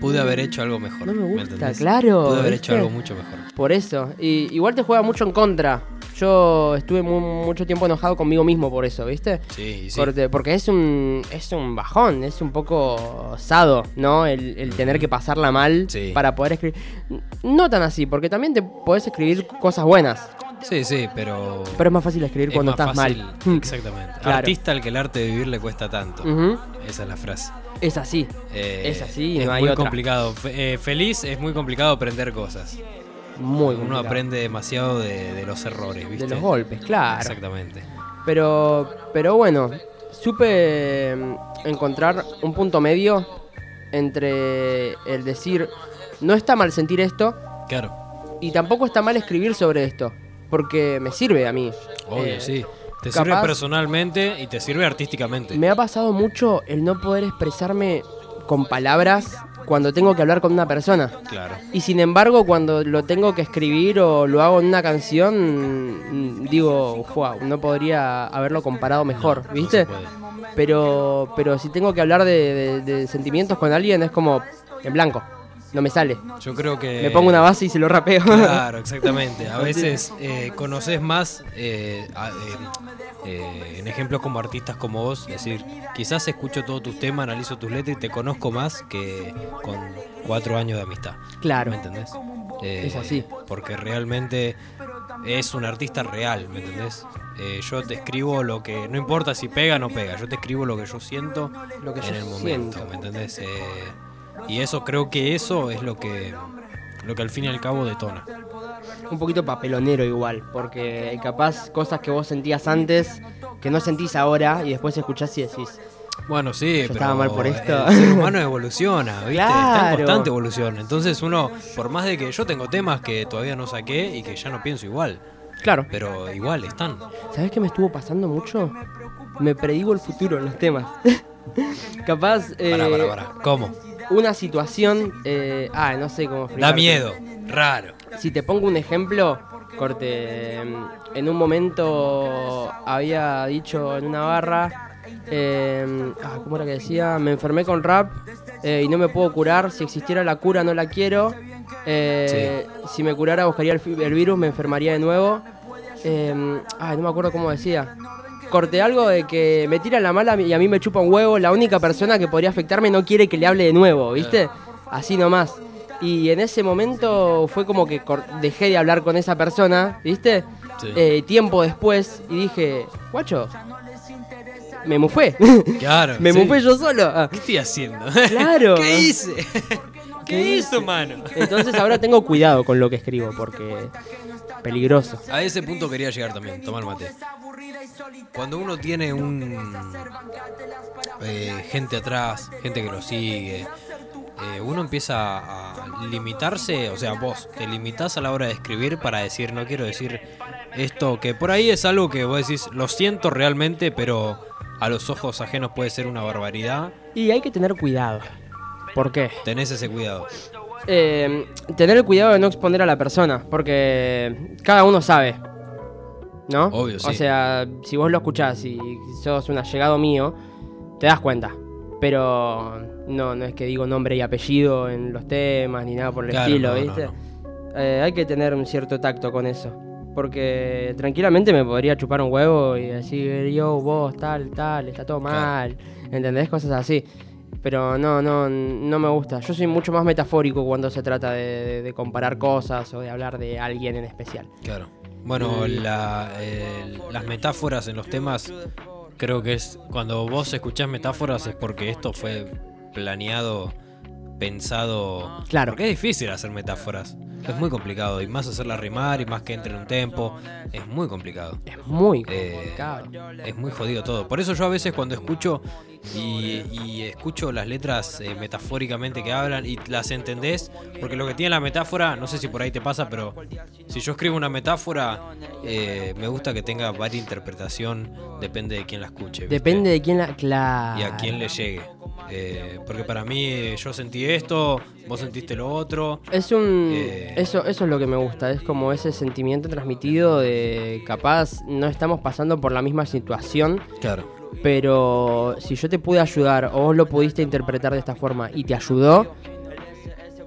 Pude haber hecho algo mejor. No me gusta, entendés? claro, Pude haber ¿viste? hecho algo mucho mejor. por eso. Y igual te juega mucho en contra. Yo estuve mu- mucho tiempo enojado conmigo mismo por eso, ¿viste? Sí, sí. Porque es un, es un bajón, es un poco osado, ¿no? El, el tener que pasarla mal Sí. para poder escribir. No tan así, porque también te podés escribir cosas buenas, Sí, sí, pero. pero es más fácil escribir es cuando más estás fácil. mal. Exactamente. Claro. Artista al que el arte de vivir le cuesta tanto. Esa es la frase. Es así. Eh, Es así y es no hay muy otra. complicado. Eh, feliz es muy complicado aprender cosas. Muy Uno complicado. aprende demasiado de, de los errores, ¿viste? De los golpes, claro. Exactamente. Pero, pero bueno, supe mm, encontrar un punto medio entre el decir, no está mal sentir esto Claro, y tampoco está mal escribir sobre esto, porque me sirve a mí. obvio, Eh, sí. Te capaz- sirve personalmente y te sirve artísticamente. Me ha pasado mucho el no poder expresarme con palabras cuando tengo que hablar con una persona. Claro. Y sin embargo, cuando lo tengo que escribir o lo hago en una canción, mm, digo, "Fua, no podría haberlo comparado mejor, No, no ¿viste? puede. pero, pero si tengo que hablar de, de- de sentimientos con alguien, es como en blanco. No me sale. Yo creo que. Me pongo una base y se lo rapeo. Claro, exactamente. A veces eh, conoces más, eh, eh, eh, en ejemplos como artistas como vos, es decir, quizás escucho todos tus temas, analizo tus letras y te conozco más que con cuatro años de amistad. Claro. ¿Me entendés? Eh, Es así. Porque realmente es un artista real, ¿me entendés? Eh, yo te escribo lo que, no importa si pega o no pega, yo te escribo lo que yo siento Lo que en yo el momento, siento. ¿me entendés? Eh, y eso creo que eso es lo que, lo que al fin y al cabo detona. un poquito papelonero igual, porque capaz cosas que vos sentías antes que no sentís ahora y después escuchás y decís, Bueno, sí, pero estaba mal por esto. el ser humano evoluciona, ¿viste? Está en Claro. constante evolución. Entonces uno, por más de que yo tengo temas que todavía no saqué y que ya no pienso igual, claro. pero igual están. ¿Sabés qué me estuvo pasando mucho? Me predigo el futuro en los temas. capaz eh, Pará, pará, pará. ¿Cómo? Una situación, eh, ah, no sé cómo Da miedo, raro. Si te pongo un ejemplo, corte, em, en un momento había dicho en una barra, em, ah, ¿cómo era que decía? Me enfermé con rap eh, y no me puedo curar, si existiera la cura no la quiero, eh, si me curara buscaría el, el virus, me enfermaría de nuevo. Ay, no me acuerdo cómo decía. Corté algo de que me tira la mala y a mí me chupa un huevo, la única persona que podría afectarme no quiere que le hable de nuevo, ¿viste? Así nomás. Y en ese momento fue como que dejé de hablar con esa persona, ¿viste? Sí. Eh, tiempo después y dije, guacho, me mufé. Claro. me sí. mufé yo solo. Ah, ¿Qué estoy haciendo? Claro. ¿Qué hice? ¿Qué ¿Qué hizo, mano? Entonces ahora tengo cuidado con lo que escribo porque peligroso. A ese punto quería llegar también, tomar mate. Cuando uno tiene un eh, gente atrás, gente que lo sigue, eh, uno empieza a limitarse, o sea, vos te limitás a la hora de escribir para decir, no quiero decir esto, que por ahí es algo que vos decís, lo siento realmente, pero a los ojos ajenos puede ser una barbaridad. Y hay que tener cuidado. ¿Por qué? Tenés ese cuidado. Eh, tener el cuidado de no exponer a la persona, porque cada uno sabe. ¿No? Obvio, sí. O sea, si vos lo escuchás y sos un allegado mío, te das cuenta. Pero no, no es que digo nombre y apellido en los temas ni nada por el Claro, estilo, no, ¿viste? no. Eh, hay que tener un cierto tacto con eso. Porque tranquilamente me podría chupar un huevo y decir, yo, vos, tal, tal, está todo mal. ¿Entendés? Cosas así. Pero no, no, no me gusta. Yo soy mucho más metafórico cuando se trata de, de- de comparar cosas o de hablar de alguien en especial. Claro. Bueno, la, eh, las metáforas en los temas, creo que es cuando vos escuchás metáforas es porque esto fue planeado, pensado. Claro. Porque es difícil hacer metáforas. Es muy complicado. Y más hacerlas rimar y más que entre en un tempo. Es muy complicado. Es muy Eh, complicado. es muy jodido todo. Por eso yo a veces cuando escucho y, y escucho las letras eh, metafóricamente que hablan y las entendés, porque lo que tiene la metáfora, no sé si por ahí te pasa, pero si yo escribo una metáfora, eh, me gusta que tenga varia interpretación, depende de quién la escuche. ¿viste? Depende de quién la. Claro. Y a quién le llegue. Eh, porque para mí yo sentí esto, vos sentiste lo otro. Es un. Eh. Eso, eso es lo que me gusta. Es como ese sentimiento transmitido de capaz no estamos pasando por la misma situación. Claro. Pero si yo te pude ayudar o vos lo pudiste interpretar de esta forma y te ayudó,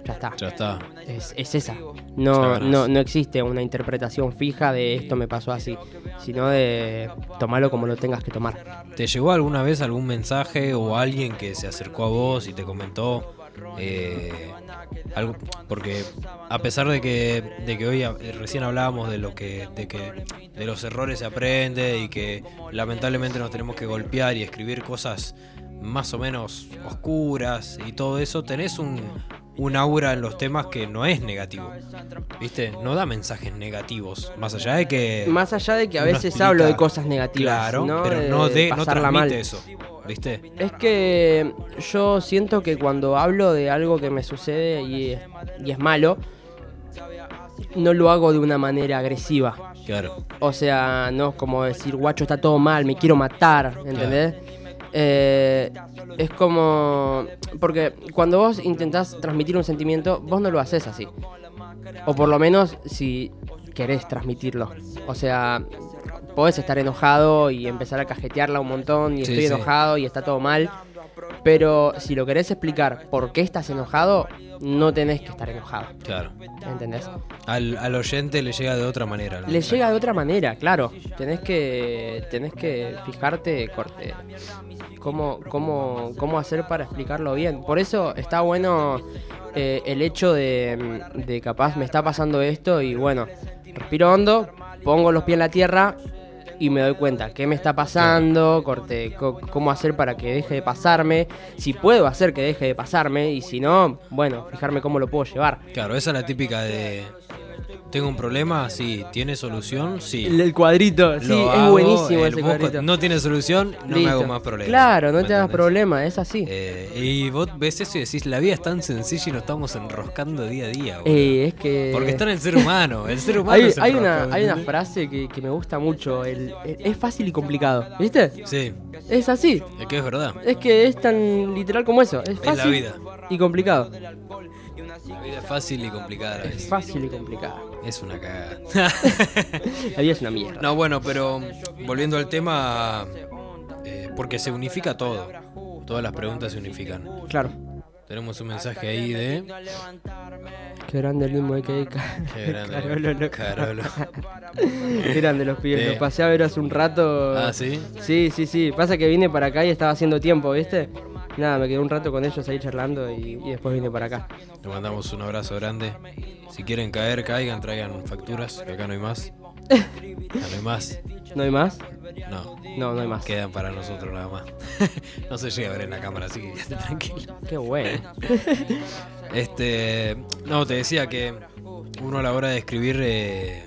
ya está. Ya está. Es, es esa. No, no, no existe una interpretación fija de esto me pasó así, sino de tomarlo como lo tengas que tomar. ¿Te llegó alguna vez algún mensaje o alguien que se acercó a vos y te comentó eh, algo? Porque a pesar de que, de que hoy a- recién hablábamos de lo que, de que de los errores se aprende y que lamentablemente nos tenemos que golpear y escribir cosas más o menos oscuras y todo eso, tenés un, un aura en los temas que no es negativo. ¿Viste? No da mensajes negativos. Más allá de que. Más allá de que a veces explica- hablo de cosas negativas, Claro, ¿no? pero De no, de, no transmite mal. eso. ¿Viste? Es que yo siento que cuando hablo de algo que me sucede y es, y es malo, no lo hago de una manera agresiva. Claro. O sea, no es como decir, guacho, está todo mal, me quiero matar, ¿entendés? Eh, es como... Porque cuando vos intentás transmitir un sentimiento, vos no lo haces así. O por lo menos si querés transmitirlo. O sea, podés estar enojado y empezar a cajetearla un montón y Sí, estoy sí. enojado y está todo mal. Pero si lo querés explicar por qué estás enojado, no tenés que estar enojado. Claro. ¿Entendés? Al, al oyente le llega de otra manera. Le llega de otra manera, claro. Tenés que, tenés que fijarte corte, cómo, cómo, cómo hacer para explicarlo bien. Por eso está bueno eh, el hecho de, de capaz me está pasando esto y bueno, respiro hondo, pongo los pies en la tierra y me doy cuenta qué me está pasando, corte, co- cómo hacer para que deje de pasarme, si puedo hacer que deje de pasarme y si no, bueno, fijarme cómo lo puedo llevar. Claro, esa es la típica de. Tengo un problema, sí. ¿Tiene solución? Sí. El, el cuadrito, sí, es buenísimo el ese busco- cuadrito. No tiene solución, no me Listo. hago más problemas. Claro, no ¿Me te hagas entendés? problema, es así. Eh, y vos ves eso y decís, la vida es tan sencilla y nos estamos enroscando día a día. boludo. Eh, es que. Porque está en el ser humano. El ser humano hay, se hay enrosca, una, ¿me hay una entendés? frase que, que me gusta mucho. El, el- es fácil y complicado. ¿Viste? Sí, Es así. es que es verdad. Es que es tan literal como eso. Es la fácil vida. y complicado. La vida es fácil y complicada Es fácil y complicado. Es una cagada. La vida es una mierda. No, bueno, pero volviendo al tema, eh, porque se unifica todo. Todas las preguntas se unifican. Claro. Tenemos un mensaje ahí de. Qué grande el mismo de que Qué grande. Carolo, loco. Carolo. Qué grande los pibes. Los pasé a ver hace un rato. Ah, ¿sí? Sí, sí, sí. Pasa que vine para acá y estaba haciendo tiempo, ¿viste? Nada, me quedé un rato con ellos ahí charlando y, y después vine para acá. Le mandamos un abrazo grande. Si quieren caer, caigan, traigan facturas, que acá no hay más. No hay más. ¿No hay más? No. No, no hay más. Quedan para nosotros nada más. no se llega a ver en la cámara, así que quédate tranquilo. Qué bueno. Este. No, te decía que uno a la hora de escribir. eh,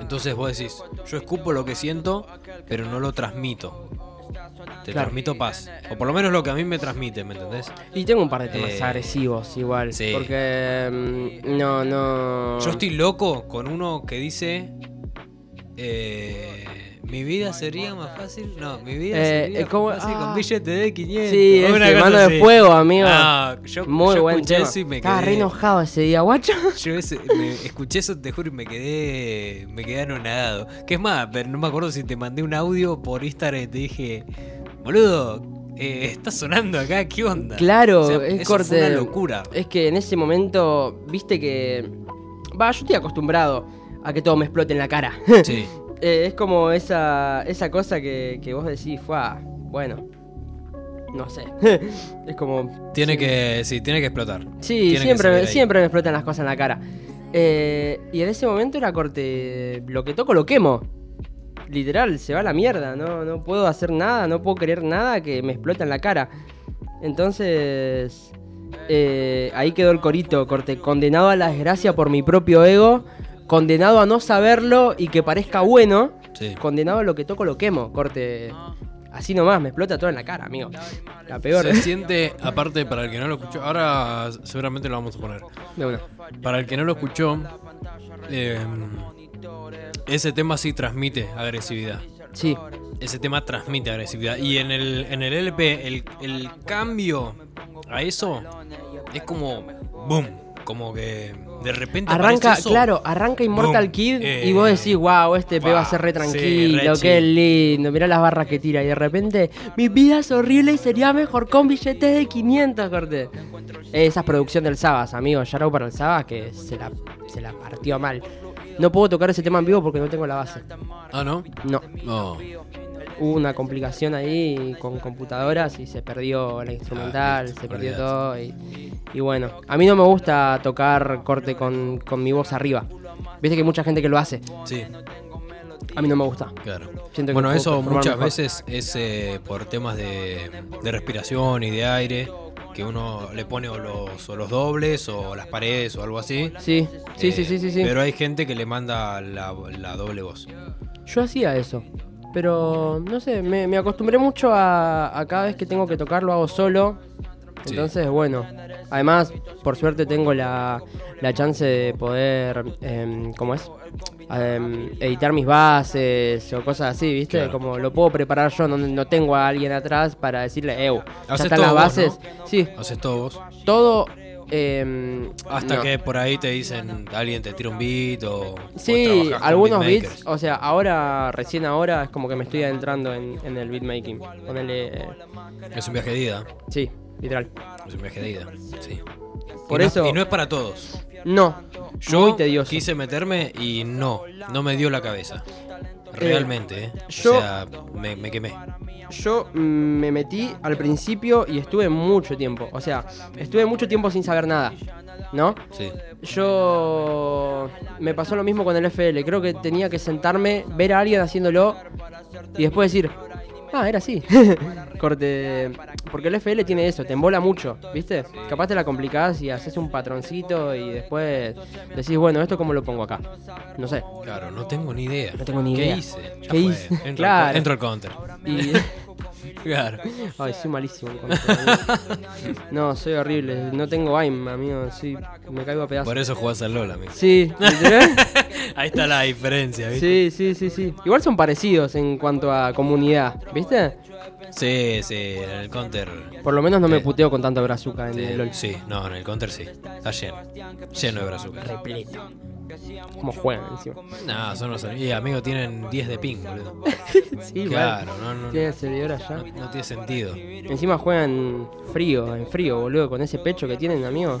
Entonces vos decís, yo escupo lo que siento, pero no lo transmito. Te Claro. transmito paz. O por lo menos lo que a mí me transmite, ¿me entendés? Y tengo un par de temas Eh, agresivos igual. sí. Porque mm, no, no. Yo estoy loco con uno que dice. eh, mi vida sería más fácil. No, mi vida Eh, sería eh, ¿cómo? más fácil Ah. con billete de 500. Sí, una ese, mano de así. fuego, amigo. Ah, yo, Muy yo buen escuché tema. eso y me Estaba quedé. re enojado ese día, guacho. Yo ese- me- escuché eso, te juro, y me quedé. Me quedé anonadado. Que es más, pero no me acuerdo si te mandé un audio por Instagram y te dije. Boludo, eh, está sonando acá, ¿qué onda? Claro, O sea, es eso corte. Fue una locura. Es que en ese momento, viste que. Va, yo estoy acostumbrado a que todo me explote en la cara. Sí. Eh, es como esa, esa cosa que, que vos decís, fue, bueno, no sé. es como... Tiene que. Sí, tiene que explotar. Sí, Tiene siempre, siempre me explotan las cosas en la cara. Eh, y en ese momento era corte, lo que toco lo quemo. Literal, se va a la mierda, no, no puedo hacer nada, no puedo querer nada que me explota en la cara. Entonces, eh, ahí quedó el corito, corte, condenado a la desgracia por mi propio ego, condenado a no saberlo y que parezca bueno, Sí. condenado a lo que toco lo quemo, corte. Así nomás, me explota todo en la cara, amigo. La peor. Se siente, aparte, para el que no lo escuchó, ahora seguramente lo vamos a poner. De una. Para el que no lo escuchó, eh, ese tema sí transmite agresividad. Sí. Ese tema transmite agresividad. Y en el, en el LP, el, el cambio a eso es como boom. Como que de repente Arranca, eso. claro, arranca Immortal Boom. Kid Eh, y vos decís, wow, este pe va a ser re tranquilo, qué lindo, mirá las barras que tira. Y de repente, mi vida es horrible y sería mejor con billetes de 500, corte. Esa es producción del Sabas, amigo. Shout para el Sabas que se la, se la partió mal. No puedo tocar ese tema en vivo porque no tengo la base. Ah, ¿no? No. No. Hubo una complicación ahí con computadoras y se perdió la instrumental, se perdió olvidate. todo. Y, y bueno, a mí no me gusta tocar corte con, con mi voz arriba. Viste que hay mucha gente que lo hace. Sí. A mí no me gusta. Claro. Bueno, eso muchas mejor. veces es eh, por temas de, de respiración y de aire, que uno le pone o los, o los dobles o las paredes o algo así. Sí, sí, sí, sí, sí, sí. Pero hay gente que le manda la, la doble voz. Yo hacía eso. Pero no sé, me, me acostumbré mucho a, a cada vez que tengo que tocar lo hago solo. Sí. Entonces, bueno. Además, por suerte tengo la, la chance de poder, em, ¿cómo es? Em, editar mis bases o cosas así, ¿viste? Claro. Como lo puedo preparar yo, no, no tengo a alguien atrás para decirle, eu, ya están las vos, bases. ¿no? Sí, Haces todo vos. todo... em, Hasta no. que por ahí te dicen, alguien te tira un beat o. Sí, algunos beats, o sea, ahora, recién ahora, es como que me estoy adentrando en, en el beatmaking. Ponele. eh, Es un viaje de ida. sí, literal. Es un viaje de ida. Sí. Por Y no es- eso- y no es para todos. No, Yo muy tedioso. quise meterme y no, no me dio la cabeza. Realmente, ¿eh? yo- O sea, me, me quemé. Yo mm, me metí al principio y estuve mucho tiempo. O sea, estuve mucho tiempo sin saber nada. ¿No? Sí. Yo. Me pasó lo mismo con el FL. Creo que tenía que sentarme, ver a alguien haciéndolo y después decir. Ah, era así. Corte. Porque el FL tiene eso, te embola mucho, ¿viste? Capaz te la complicás y haces un patroncito y después decís, bueno, ¿esto cómo lo pongo acá? No sé. Claro, no tengo ni idea. No tengo ni ¿Qué idea. hice? Ya ¿Qué fue. hice? Entro, Claro. al, entro al counter. Y. Claro. Ay, soy malísimo. en no, soy horrible. No tengo aim, amigo. Sí, me caigo a pedazos. Por eso jugás al LOL, amigo. Sí, ¿literal? Ahí está la diferencia, ¿viste? sí, sí, sí, sí. Igual son parecidos en cuanto a comunidad, ¿viste? Sí, sí, en el counter. Por lo menos no me Sí. puteo con tanta brazuca en Sí, el LOL. sí, no, en el counter sí. Está lleno. Lleno de brazucas. Repleto. Como juegan encima. No, son los. Y amigo, tienen 10 de ping, boludo. Sí. Claro, no, no. Tienen el servidor allá. No, no tiene sentido. Encima juegan frío, en frío, boludo, con ese pecho que tienen, amigo.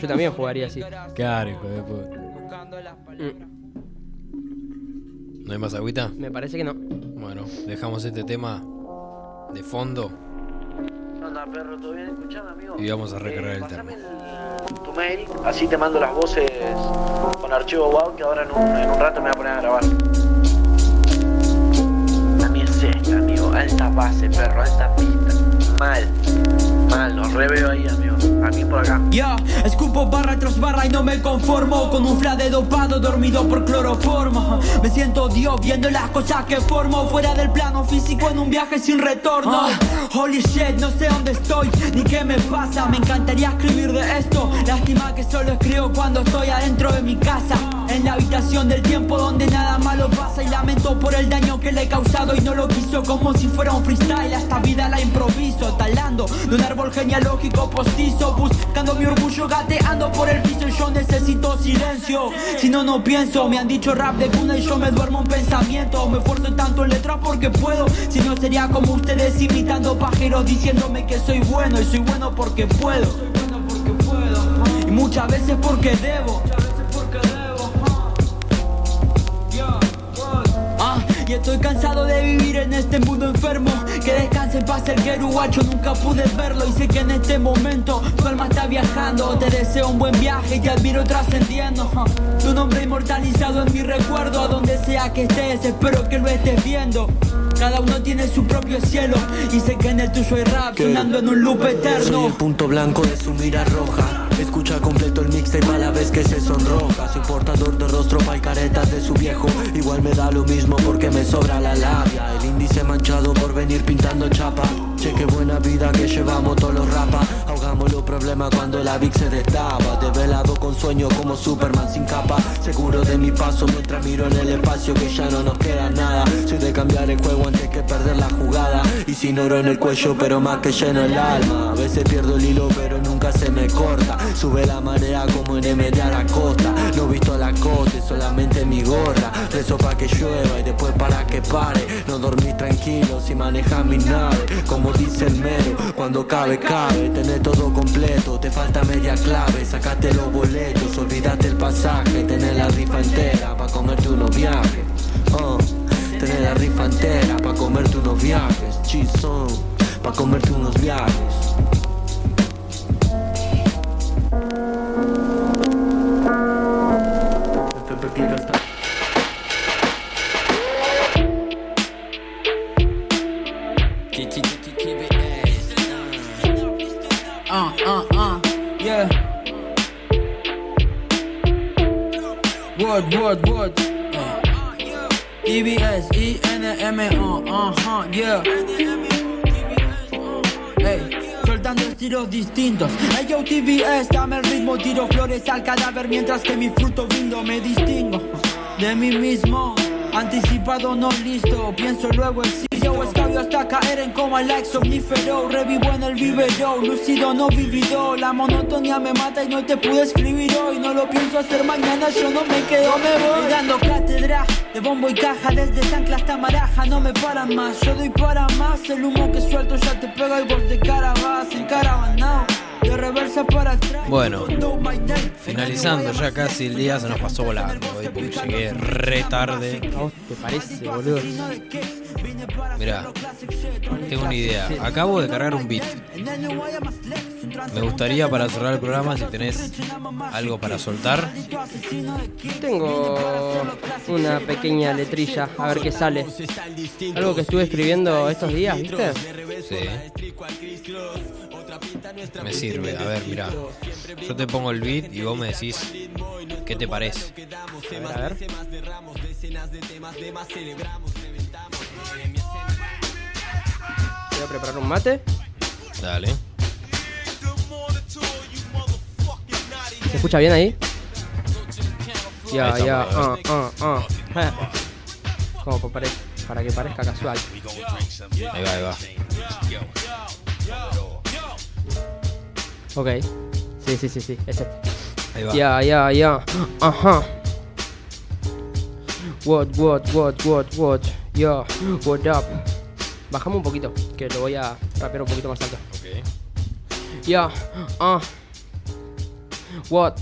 Yo también jugaría así. Claro, hijo de puta. Mm, ¿No hay más agüita? Me parece que no. Bueno, dejamos este tema de fondo ¿Qué onda, perro? ¿Todo bien? Escuchame, amigo. y vamos a recargar el termo. el- tu mail, así te mando las voces con archivo WAV que ahora en un, en un rato me voy a poner a grabar. Mí es esta, amigo. Alta base, perro, alta pista. Mal. Mal. Los reveo ahí, amigo. A mí por acá. Ya, escupo barra tras barra y no me conformo. Con un fla de dopado dormido por cloroformo. Me siento Dios viendo las cosas que formo. Fuera del plano físico en un viaje sin retorno. Holy shit, no sé dónde estoy ni qué me pasa. Me encantaría escribir de esto. Lástima que solo escribo cuando estoy adentro de mi casa En la habitación del tiempo donde nada malo pasa Y lamento por el daño que le he causado y no lo quiso Como si fuera un freestyle, esta vida la improviso Talando de un árbol genealógico postizo Buscando mi orgullo gateando por el piso yo necesito silencio. Si no, no pienso, me han dicho rap de cuna y yo me duermo en pensamiento. Me esfuerzo tanto en letras porque puedo. Si no sería como ustedes imitando pajeros diciéndome que soy bueno Y soy bueno porque puedo. Y muchas veces porque debo y estoy cansado de vivir en este mundo enfermo. Que descanse en paz el queruguacho, nunca pude verlo. Y sé que en este momento tu alma está viajando. Te deseo un buen viaje y te admiro trascendiendo. Tu nombre inmortalizado en mi recuerdo. A donde sea que estés, espero que lo estés viendo. Cada uno tiene su propio cielo. Y sé que en el tuyo hay rap sonando en un loop Soy eterno. el punto blanco de su mira roja Escucha completo el mixtape a la vez que se sonroja Soy portador de rostro pa' caretas de su viejo. Igual me da lo mismo porque me sobra la labia. El índice manchado por venir pintando chapa Che, qué buena vida que llevamos todos los rapas Ahogamos los problemas cuando la Vic se destapa Desvelado con sueño como Superman sin capa. Seguro de mi paso mientras miro en el espacio que ya no nos queda nada. Soy de cambiar el juego antes que perder la jugada. Y sin oro en el cuello pero más que lleno el alma. A veces pierdo el hilo pero nunca se me corta. Sube la marea como en M de Aracosta. No visto la costa, solamente mi gorra. Rezo pa' que llueva y después para que pare. No dormís tranquilo si manejas mi nave. Como dice el mero, cuando cabe, cabe Tenés todo completo, te falta media clave Sacate los boletos, olvídate el pasaje. Tenés la rifa entera pa' comerte unos viajes. Oh, Tenés la rifa entera pa' comerte unos viajes Chizón, pa' comerte unos viajes Uh, uh, uh, yeah. Word, word, word. Uh. EBS, E-N-M-O, uh-huh, yeah. Hey, estilos distintos. Hey, yo, TBS, dame el ritmo, tiro flores al cadáver mientras que mi fruto vindo me distingo de mí mismo. Anticipado, no listo, pienso luego Escabio hasta caer en coma like somnífero. Revivo en el vivero, lúcido, no vivido. La monotonía me mata y no te pude escribir hoy. No lo pienso hacer mañana, yo no me quedo, me voy. Dando cátedra de bombo y caja, desde Sancla hasta Maraja, no me paran más. Yo doy para más, el humo que suelto ya te pega y vos de cara vas para atrás. Bueno, finalizando ya casi el día se nos pasó volando hoy porque llegué re tarde. ¿A vos te parece, boludo? Mirá, tengo una idea. Acabo de cargar un beat. Me gustaría para cerrar el programa si tenés algo para soltar. Tengo una pequeña letrilla, a ver qué sale. Algo que estuve escribiendo estos días, ¿viste? Sí. Me sirve. A ver, mirá. Yo te pongo el beat y vos me decís qué te parece. A ver, a ver. Voy a preparar un mate. Dale. ¿Se escucha bien ahí? Ya, ya, ah, ah, ah. Como pa- pare- para que parezca casual. Ahí va, ahí va. Ok. Sí, sí, sí, sí, es este. Ahí va. Ya, ya, ya. Ajá. What, what, what, what, what. Yo, what up. Bajamos un poquito, que lo voy a rapear un poquito más alto. Ok. Ya, ah. What?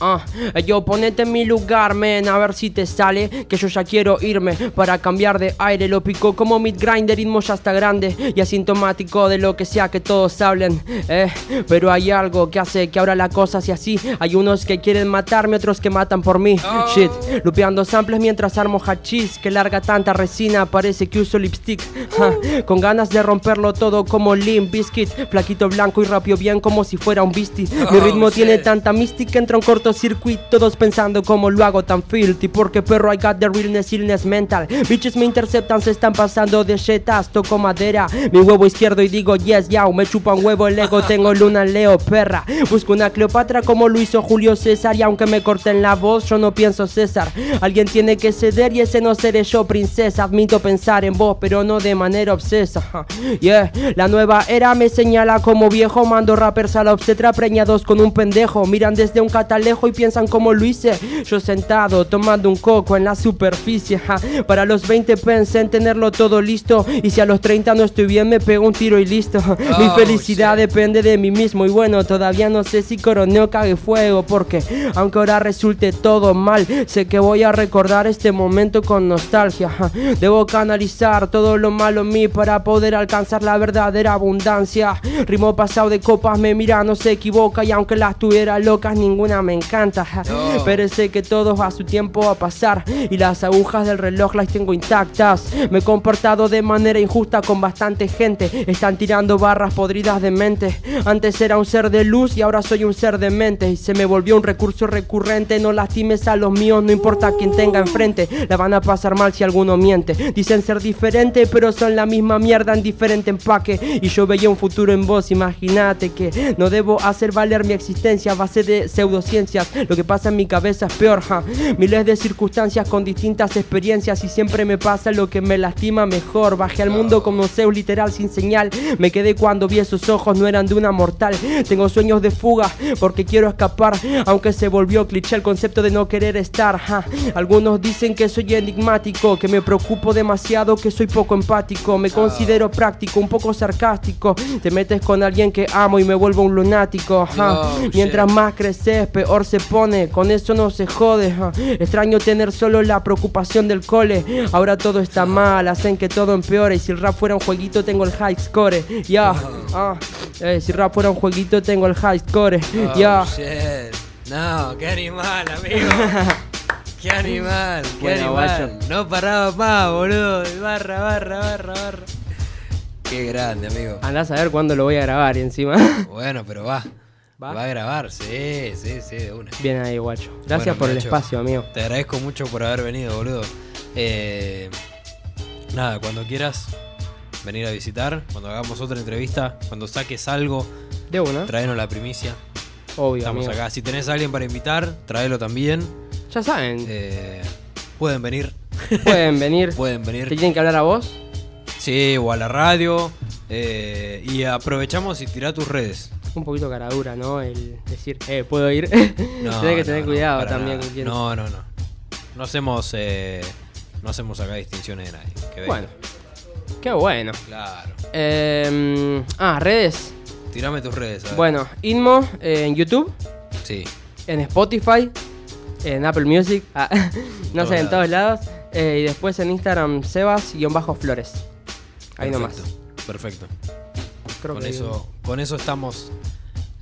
Ah, yo ponete en mi lugar, men, a ver si te sale. Que yo ya quiero irme para cambiar de aire. Lo pico como mid grinder, ritmo ya está grande y asintomático de lo que sea que todos hablen. Eh, pero hay algo que hace que ahora la cosa sea así. Hay unos que quieren matarme, otros que matan por mí. Shit, lupeando samples mientras armo hachís. Que larga tanta resina, parece que uso lipstick. Ja, con ganas de romperlo todo como Limp Biscuit. Flaquito blanco y rápido bien como si fuera un beastie. Mi Oh, ritmo tiene tanta mística, entra un cortocircuito. Todos pensando cómo lo hago tan filthy. Porque perro, I got the realness, illness mental. Bitches me interceptan, se están pasando de jetas. Toco madera, mi huevo izquierdo y digo yes, yao. Me chupa un huevo el ego, tengo luna, leo, perra. Busco una Cleopatra como lo hizo Julio César. Y aunque me corten la voz, yo no pienso César. Alguien tiene que ceder y ese no seré yo, princesa. Admito pensar en vos, pero no de manera obsesa. Yeah, la nueva era me señala como viejo. Mando rappers a la obstetra preñados con un pendejo. Miran desde un catalejo y piensan como lo hice. Yo sentado tomando un coco en la superficie. ja. Para los 20 pensé en tenerlo todo listo. Y si a los 30 no estoy bien, me pego un tiro y listo. Mi Oh, felicidad depende de mí mismo. Y bueno, todavía no sé si coroneo cague fuego. Porque aunque ahora resulte todo mal, sé que voy a recordar este momento con nostalgia. ja. Debo canalizar todo lo malo en mí para poder alcanzar la verdadera abundancia. Ritmo pasado de copas me mira, no se equivoca. Y aunque las tuviera locas, ninguna me encanta. No. Pero sé que todo a su tiempo va a pasar. Y las agujas del reloj las tengo intactas. Me he comportado de manera injusta con bastante gente. Están tirando barras podridas de mente. Antes era un ser de luz y ahora soy un ser de mente. Y se me volvió un recurso recurrente. No lastimes a los míos, no importa quién tenga enfrente. La van a pasar mal si alguno miente. Dicen ser diferente, pero son la misma mierda en diferente empaque. Y yo veía un futuro en vos, imagínate que no debo hacer valer mi existencia a base de Lo que pasa en mi cabeza es peor, ja. Miles de circunstancias con distintas experiencias y siempre me pasa lo que me lastima mejor. Bajé al mundo como Zeus literal sin señal. Me quedé cuando vi esos ojos, no eran de una mortal. Tengo sueños de fuga porque quiero escapar, aunque se volvió cliché el concepto de no querer estar. ja. Algunos dicen que soy enigmático, que me preocupo demasiado, que soy poco empático. Me considero práctico, un poco sarcástico. Te metes con alguien que amo y me vuelvo un lunático. ja. Mientras más creces, peor se pone. Con eso no se jode. ja. Extraño tener solo la preocupación del cole. Ahora todo está mal, hacen que todo empeore. Y si el rap fuera un jueguito, tengo el high score. Ya, ah. Eh, si rap fuera un jueguito, tengo el high score. Oh, Ya. shit. No, qué animal, amigo. qué animal, qué Bueno, animal. No paraba más, boludo. Barra, barra, barra, barra. Qué grande, amigo. Andás a ver cuándo lo voy a grabar y encima. Bueno, pero va. ¿Va? ¿Va? a grabar, sí, sí, sí, de una. Bien ahí, guacho. Gracias Bueno, por el espacio, amigo. Te agradezco mucho por haber venido, boludo. Eh, nada, cuando quieras venir a visitar, cuando hagamos otra entrevista, cuando saques algo, De una. traenos la primicia. Obvio, Estamos amigo. acá. Si tenés a alguien para invitar, tráelo también. Ya saben, Eh, pueden venir. pueden venir. Pueden ¿Te venir. tienen que hablar a vos? Sí, o a la radio. eh, y aprovechamos y tirá tus redes. Un poquito caradura, ¿no? El decir, eh, ¿puedo ir? No, Tenés que tener no, cuidado también con quién. No, no, no. No hacemos, eh, no hacemos acá distinciones de nadie. Que. Bueno, qué bueno. Claro. Eh, ah, redes. Tirame tus redes. a ver. Bueno, Inmo eh, en YouTube, Sí. en Spotify, en Apple Music, ah, no Todos sé, en todos lados. eh, y después en Instagram, Sebas-Flores. Ahí nomás. Perfecto, Perfecto. Creo Con que eso, con eso estamos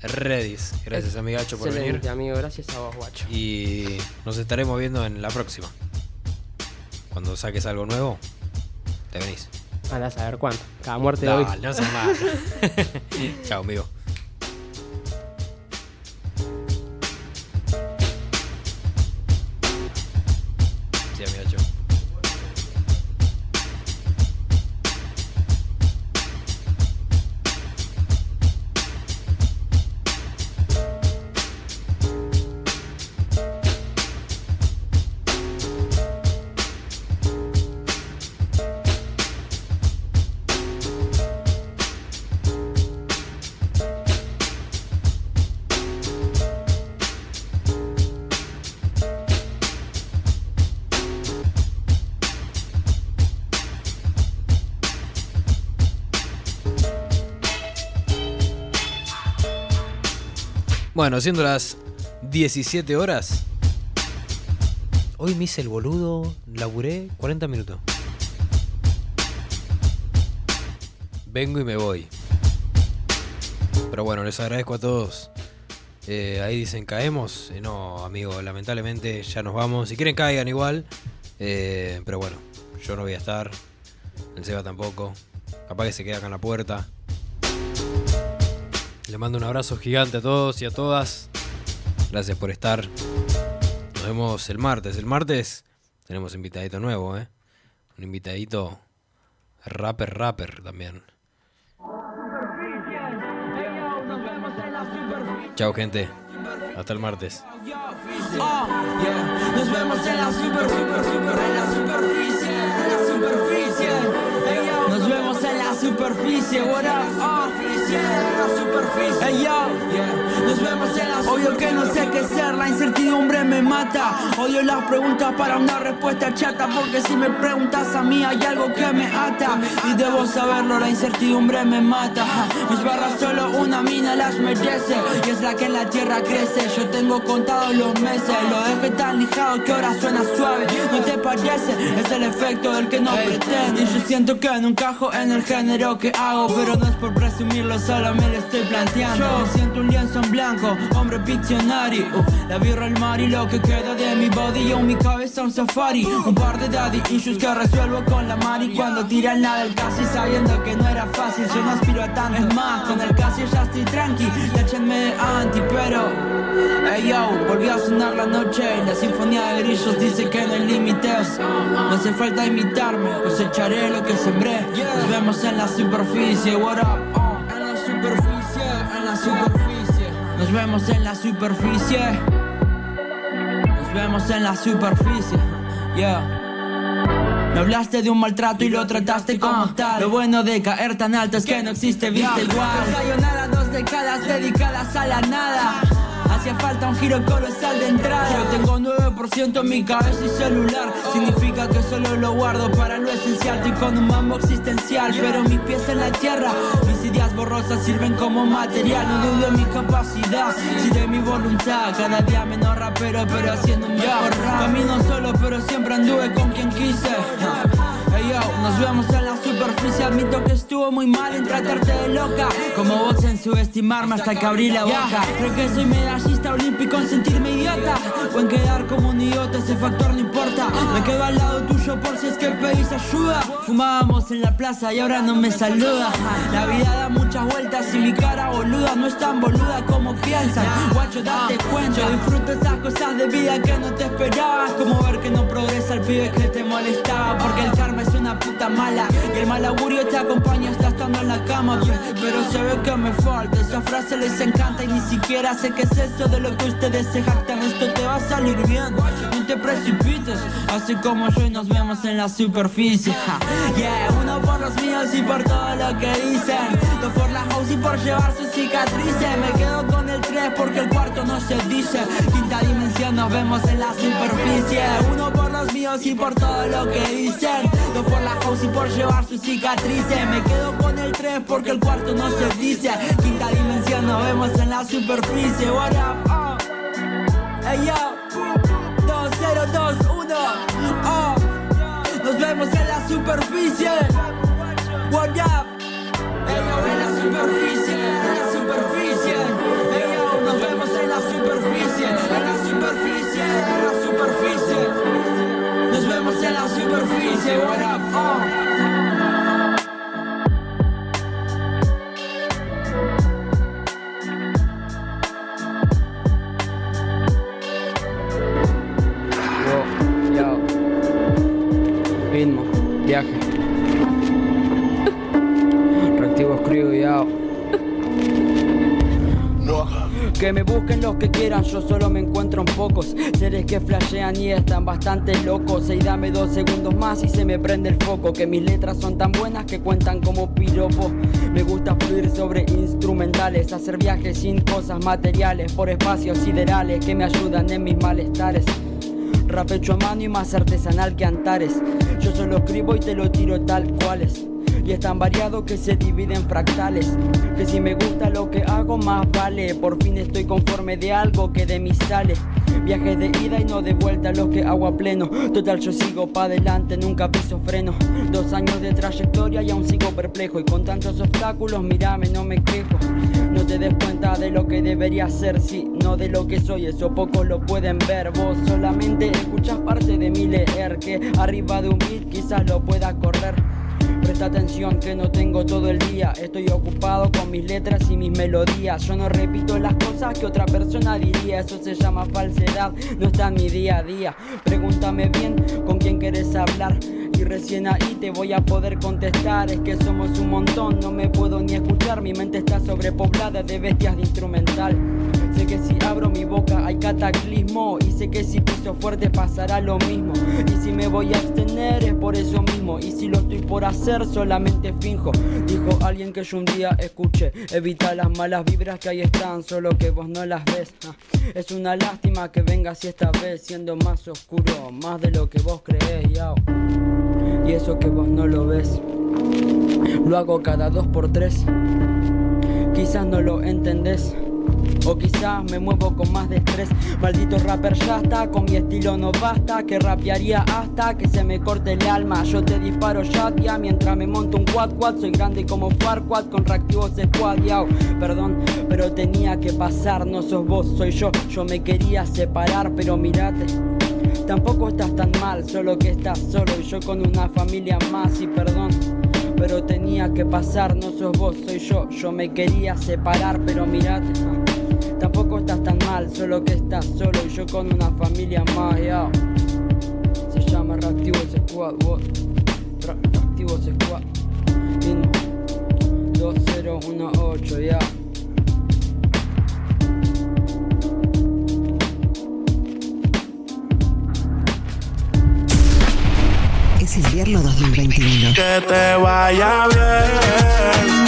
ready. Gracias, amigacho, por Excelente, venir. amigo. Gracias a vos, guacho. Y nos estaremos viendo en la próxima. Cuando saques algo nuevo, te venís. Andás a ver cuánto. Cada muerte de hoy. No seas malo. Chao, amigo. Bueno, siendo las 17 horas. Hoy me hice el boludo, laburé 40 minutos. Vengo y me voy. Pero bueno, les agradezco a todos. Eh, ahí dicen caemos. Eh, no, amigo, lamentablemente ya nos vamos. Si quieren caigan igual. Eh, pero bueno, yo no voy a estar. El Seba tampoco. Capaz que se queda acá en la puerta. Le mando un abrazo gigante a todos y a todas. Gracias por estar. Nos vemos el martes. El martes tenemos invitadito nuevo, ¿eh? Un invitadito rapper, rapper también. Chao, gente. Hasta el martes. Nos vemos en la super, super, super, en la superficie, en la superficie. Nos vemos en la superficie, what up? Superficie. Hey yo, nos vemos en la Obvio que no sé qué ser, la incertidumbre me mata. Odio las preguntas para una respuesta chata, porque si me preguntas a mí hay algo que me ata. Y debo saberlo, la incertidumbre me mata. Mis barras solo una mina las merece, y es la que en la tierra crece. Yo tengo contados los meses, lo dejé tan lijado que ahora suena suave. ¿No te parece? Es el efecto del que no pretende. Y yo siento que no encajo en el género que hago, pero no es por presumirlo, solo me lo estoy planteando. Yo siento un lienzo en blanco, hombre piccionario. La birra, el mar y lo que queda de mi body. Yo mi cabeza un safari. Un par de daddy issues que resuelvo con la mari. Cuando tiran la del casi sabiendo que no era fácil. Yo no aspiro a tanto. Más, con el casi ya estoy tranqui. Échenme de anti, pero. Hey yo, volvió a sonar la noche la sinfonía de grillos dice que no hay límites. No hace falta imitarme, cosecharé lo que sembré. Nos vemos en la superficie, what up? Nos vemos en la superficie. Nos vemos en la superficie, yeah. Me hablaste de un maltrato y lo trataste como tal. Lo bueno de caer tan alto es que no existe vista igual. Sayonara, dos décadas dedicadas a la nada. Hacía falta un giro colosal de entrada. Yo tengo 9% en mi cabeza y celular. Significa que solo lo guardo para lo esencial. Estoy con un mambo existencial, pero mis pies en la tierra. Mis ideas borrosas sirven como material. No dudo en mi capacidad, si de mi voluntad. Cada día menos rapero, pero haciendo un mejor rap. Camino solo, pero siempre anduve con quien quise. Hey yo, nos vemos en la superficie. Admito que estuvo muy mal en tratarte de loca. Como vos en subestimarme hasta que abrí la boca. Creo que soy medallista olímpico en sentirme idiota. O en quedar como un idiota, ese factor no importa. Me quedo al lado tuyo por si es que pedís ayuda. Fumábamos en la plaza y ahora no me saluda. La vida da muchas vueltas y mi cara boluda no es tan boluda como piensan. Guacho, date cuenta. Yo disfruto esas cosas de vida que no te esperabas. Como ver que no progresa el pibe que te molestaba. Porque el karma es una puta mala. Y el mal augurio te acompaña hasta estando en la cama. pe- Pero se ve que me falta. Esa frase les encanta y ni siquiera sé qué es eso de lo que ustedes se jactan. Esto te va a salir bien. No te precipites. Así como yo y nos vemos en la superficie. Yeah, uno por los míos y por todo lo que dicen. Dos por la house y por llevar sus cicatrices. Me quedo con el 3 porque el cuarto no se dice. Quinta dimensión, nos vemos en la superficie. Uno por los míos y por todo lo que dicen. Dos por la house y por llevar sus cicatrices. Me quedo con el 3 porque el cuarto no se dice. Quinta dimensión, nos vemos en la superficie. What up? Oh. Hey yo, 2021. Oh. Nos vemos en la superficie. What up? Hey yo, en la superficie, en la superficie. Hey yo, nos vemos en la superficie, en la superficie, en la superficie. Superficie. What up? Oh. Ritmo, viaje. Reactivo escribo, yo. Que me busquen los que quieran, yo solo me encuentro en pocos. Seres que flashean y están bastante locos. Y dame dos segundos más y se me prende el foco. Que mis letras son tan buenas que cuentan como piropo Me gusta fluir sobre instrumentales Hacer viajes sin cosas materiales Por espacios siderales que me ayudan en mis malestares. Rap hecho a mano y más artesanal que Antares. Yo solo escribo y te lo tiro tal cual es. Y es tan variado que se divide en fractales. Que si me gusta lo que hago más vale. Por fin estoy conforme de algo que de mí sale. Viajes de ida y no de vuelta, los que hago a pleno. Total, yo sigo pa' adelante, nunca piso freno. Dos años de trayectoria y aún sigo perplejo. Y con tantos obstáculos, mírame, no me quejo. No te des cuenta de lo que debería ser, sí, no de lo que soy, eso pocos lo pueden ver. Vos solamente escuchas parte de mi leer, que arriba de un beat quizás lo pueda correr. Presta atención que no tengo todo el día. Estoy ocupado con mis letras y mis melodías. Yo no repito las cosas que otra persona diría. Eso se llama falsedad. No está en mi día a día. Pregúntame bien con quién quieres hablar. Y recién ahí te voy a poder contestar. Es que somos un montón, no me puedo ni escuchar. Mi mente está sobrepoblada de bestias de instrumental. Sé que si abro mi boca hay cataclismo y sé que si piso fuerte pasará lo mismo. Y si me voy a abstener es por eso mismo. Y si lo estoy por hacer solamente finjo. Dijo alguien que yo un día escuché. Evita las malas vibras que ahí están, solo que vos no las ves. Ah, Es una lástima que vengas y esta vez siendo más oscuro, más de lo que vos creés, yao. Y eso que vos no lo ves. Lo hago cada dos por tres. Quizás no lo entendés. O quizás me muevo con más de estrés. Maldito rapper ya está, con mi estilo no basta. Que rapearía hasta que se me corte el alma. Yo te disparo ya, tía, mientras me monto un quad quad. Soy grande como Farquad con reactivos squad, yao. Perdón, pero tenía que pasar. No sos vos, soy yo. Yo me quería separar, pero mirate. Tampoco estás tan mal, solo que estás solo y yo con una familia más y perdón. Pero tenía que pasar, no sos vos, soy yo. Yo me quería separar, pero mirate. Tampoco estás tan mal, solo que estás solo y yo con una familia más, ya. Se llama Reactivo Squad, what? Reactivo Squad. Mismo. 2018, ya. Invierno 2021. Que te vaya bien.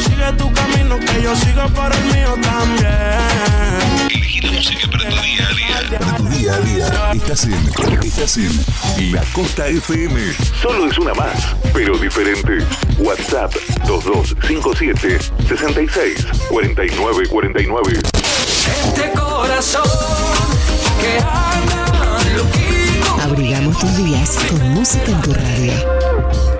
Sigue tu camino, que yo sigo por el mío también. Elegí la música para tu día a día. Para tu día a día. Estás en, estás en La Costa FM. Solo es una más, pero diferente. WhatsApp 2257 66 49 49. Este corazón que anda tus días con música en tu radio.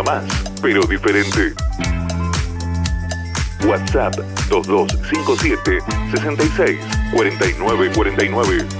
Una más, pero diferente. WhatsApp 2257 66 49 49.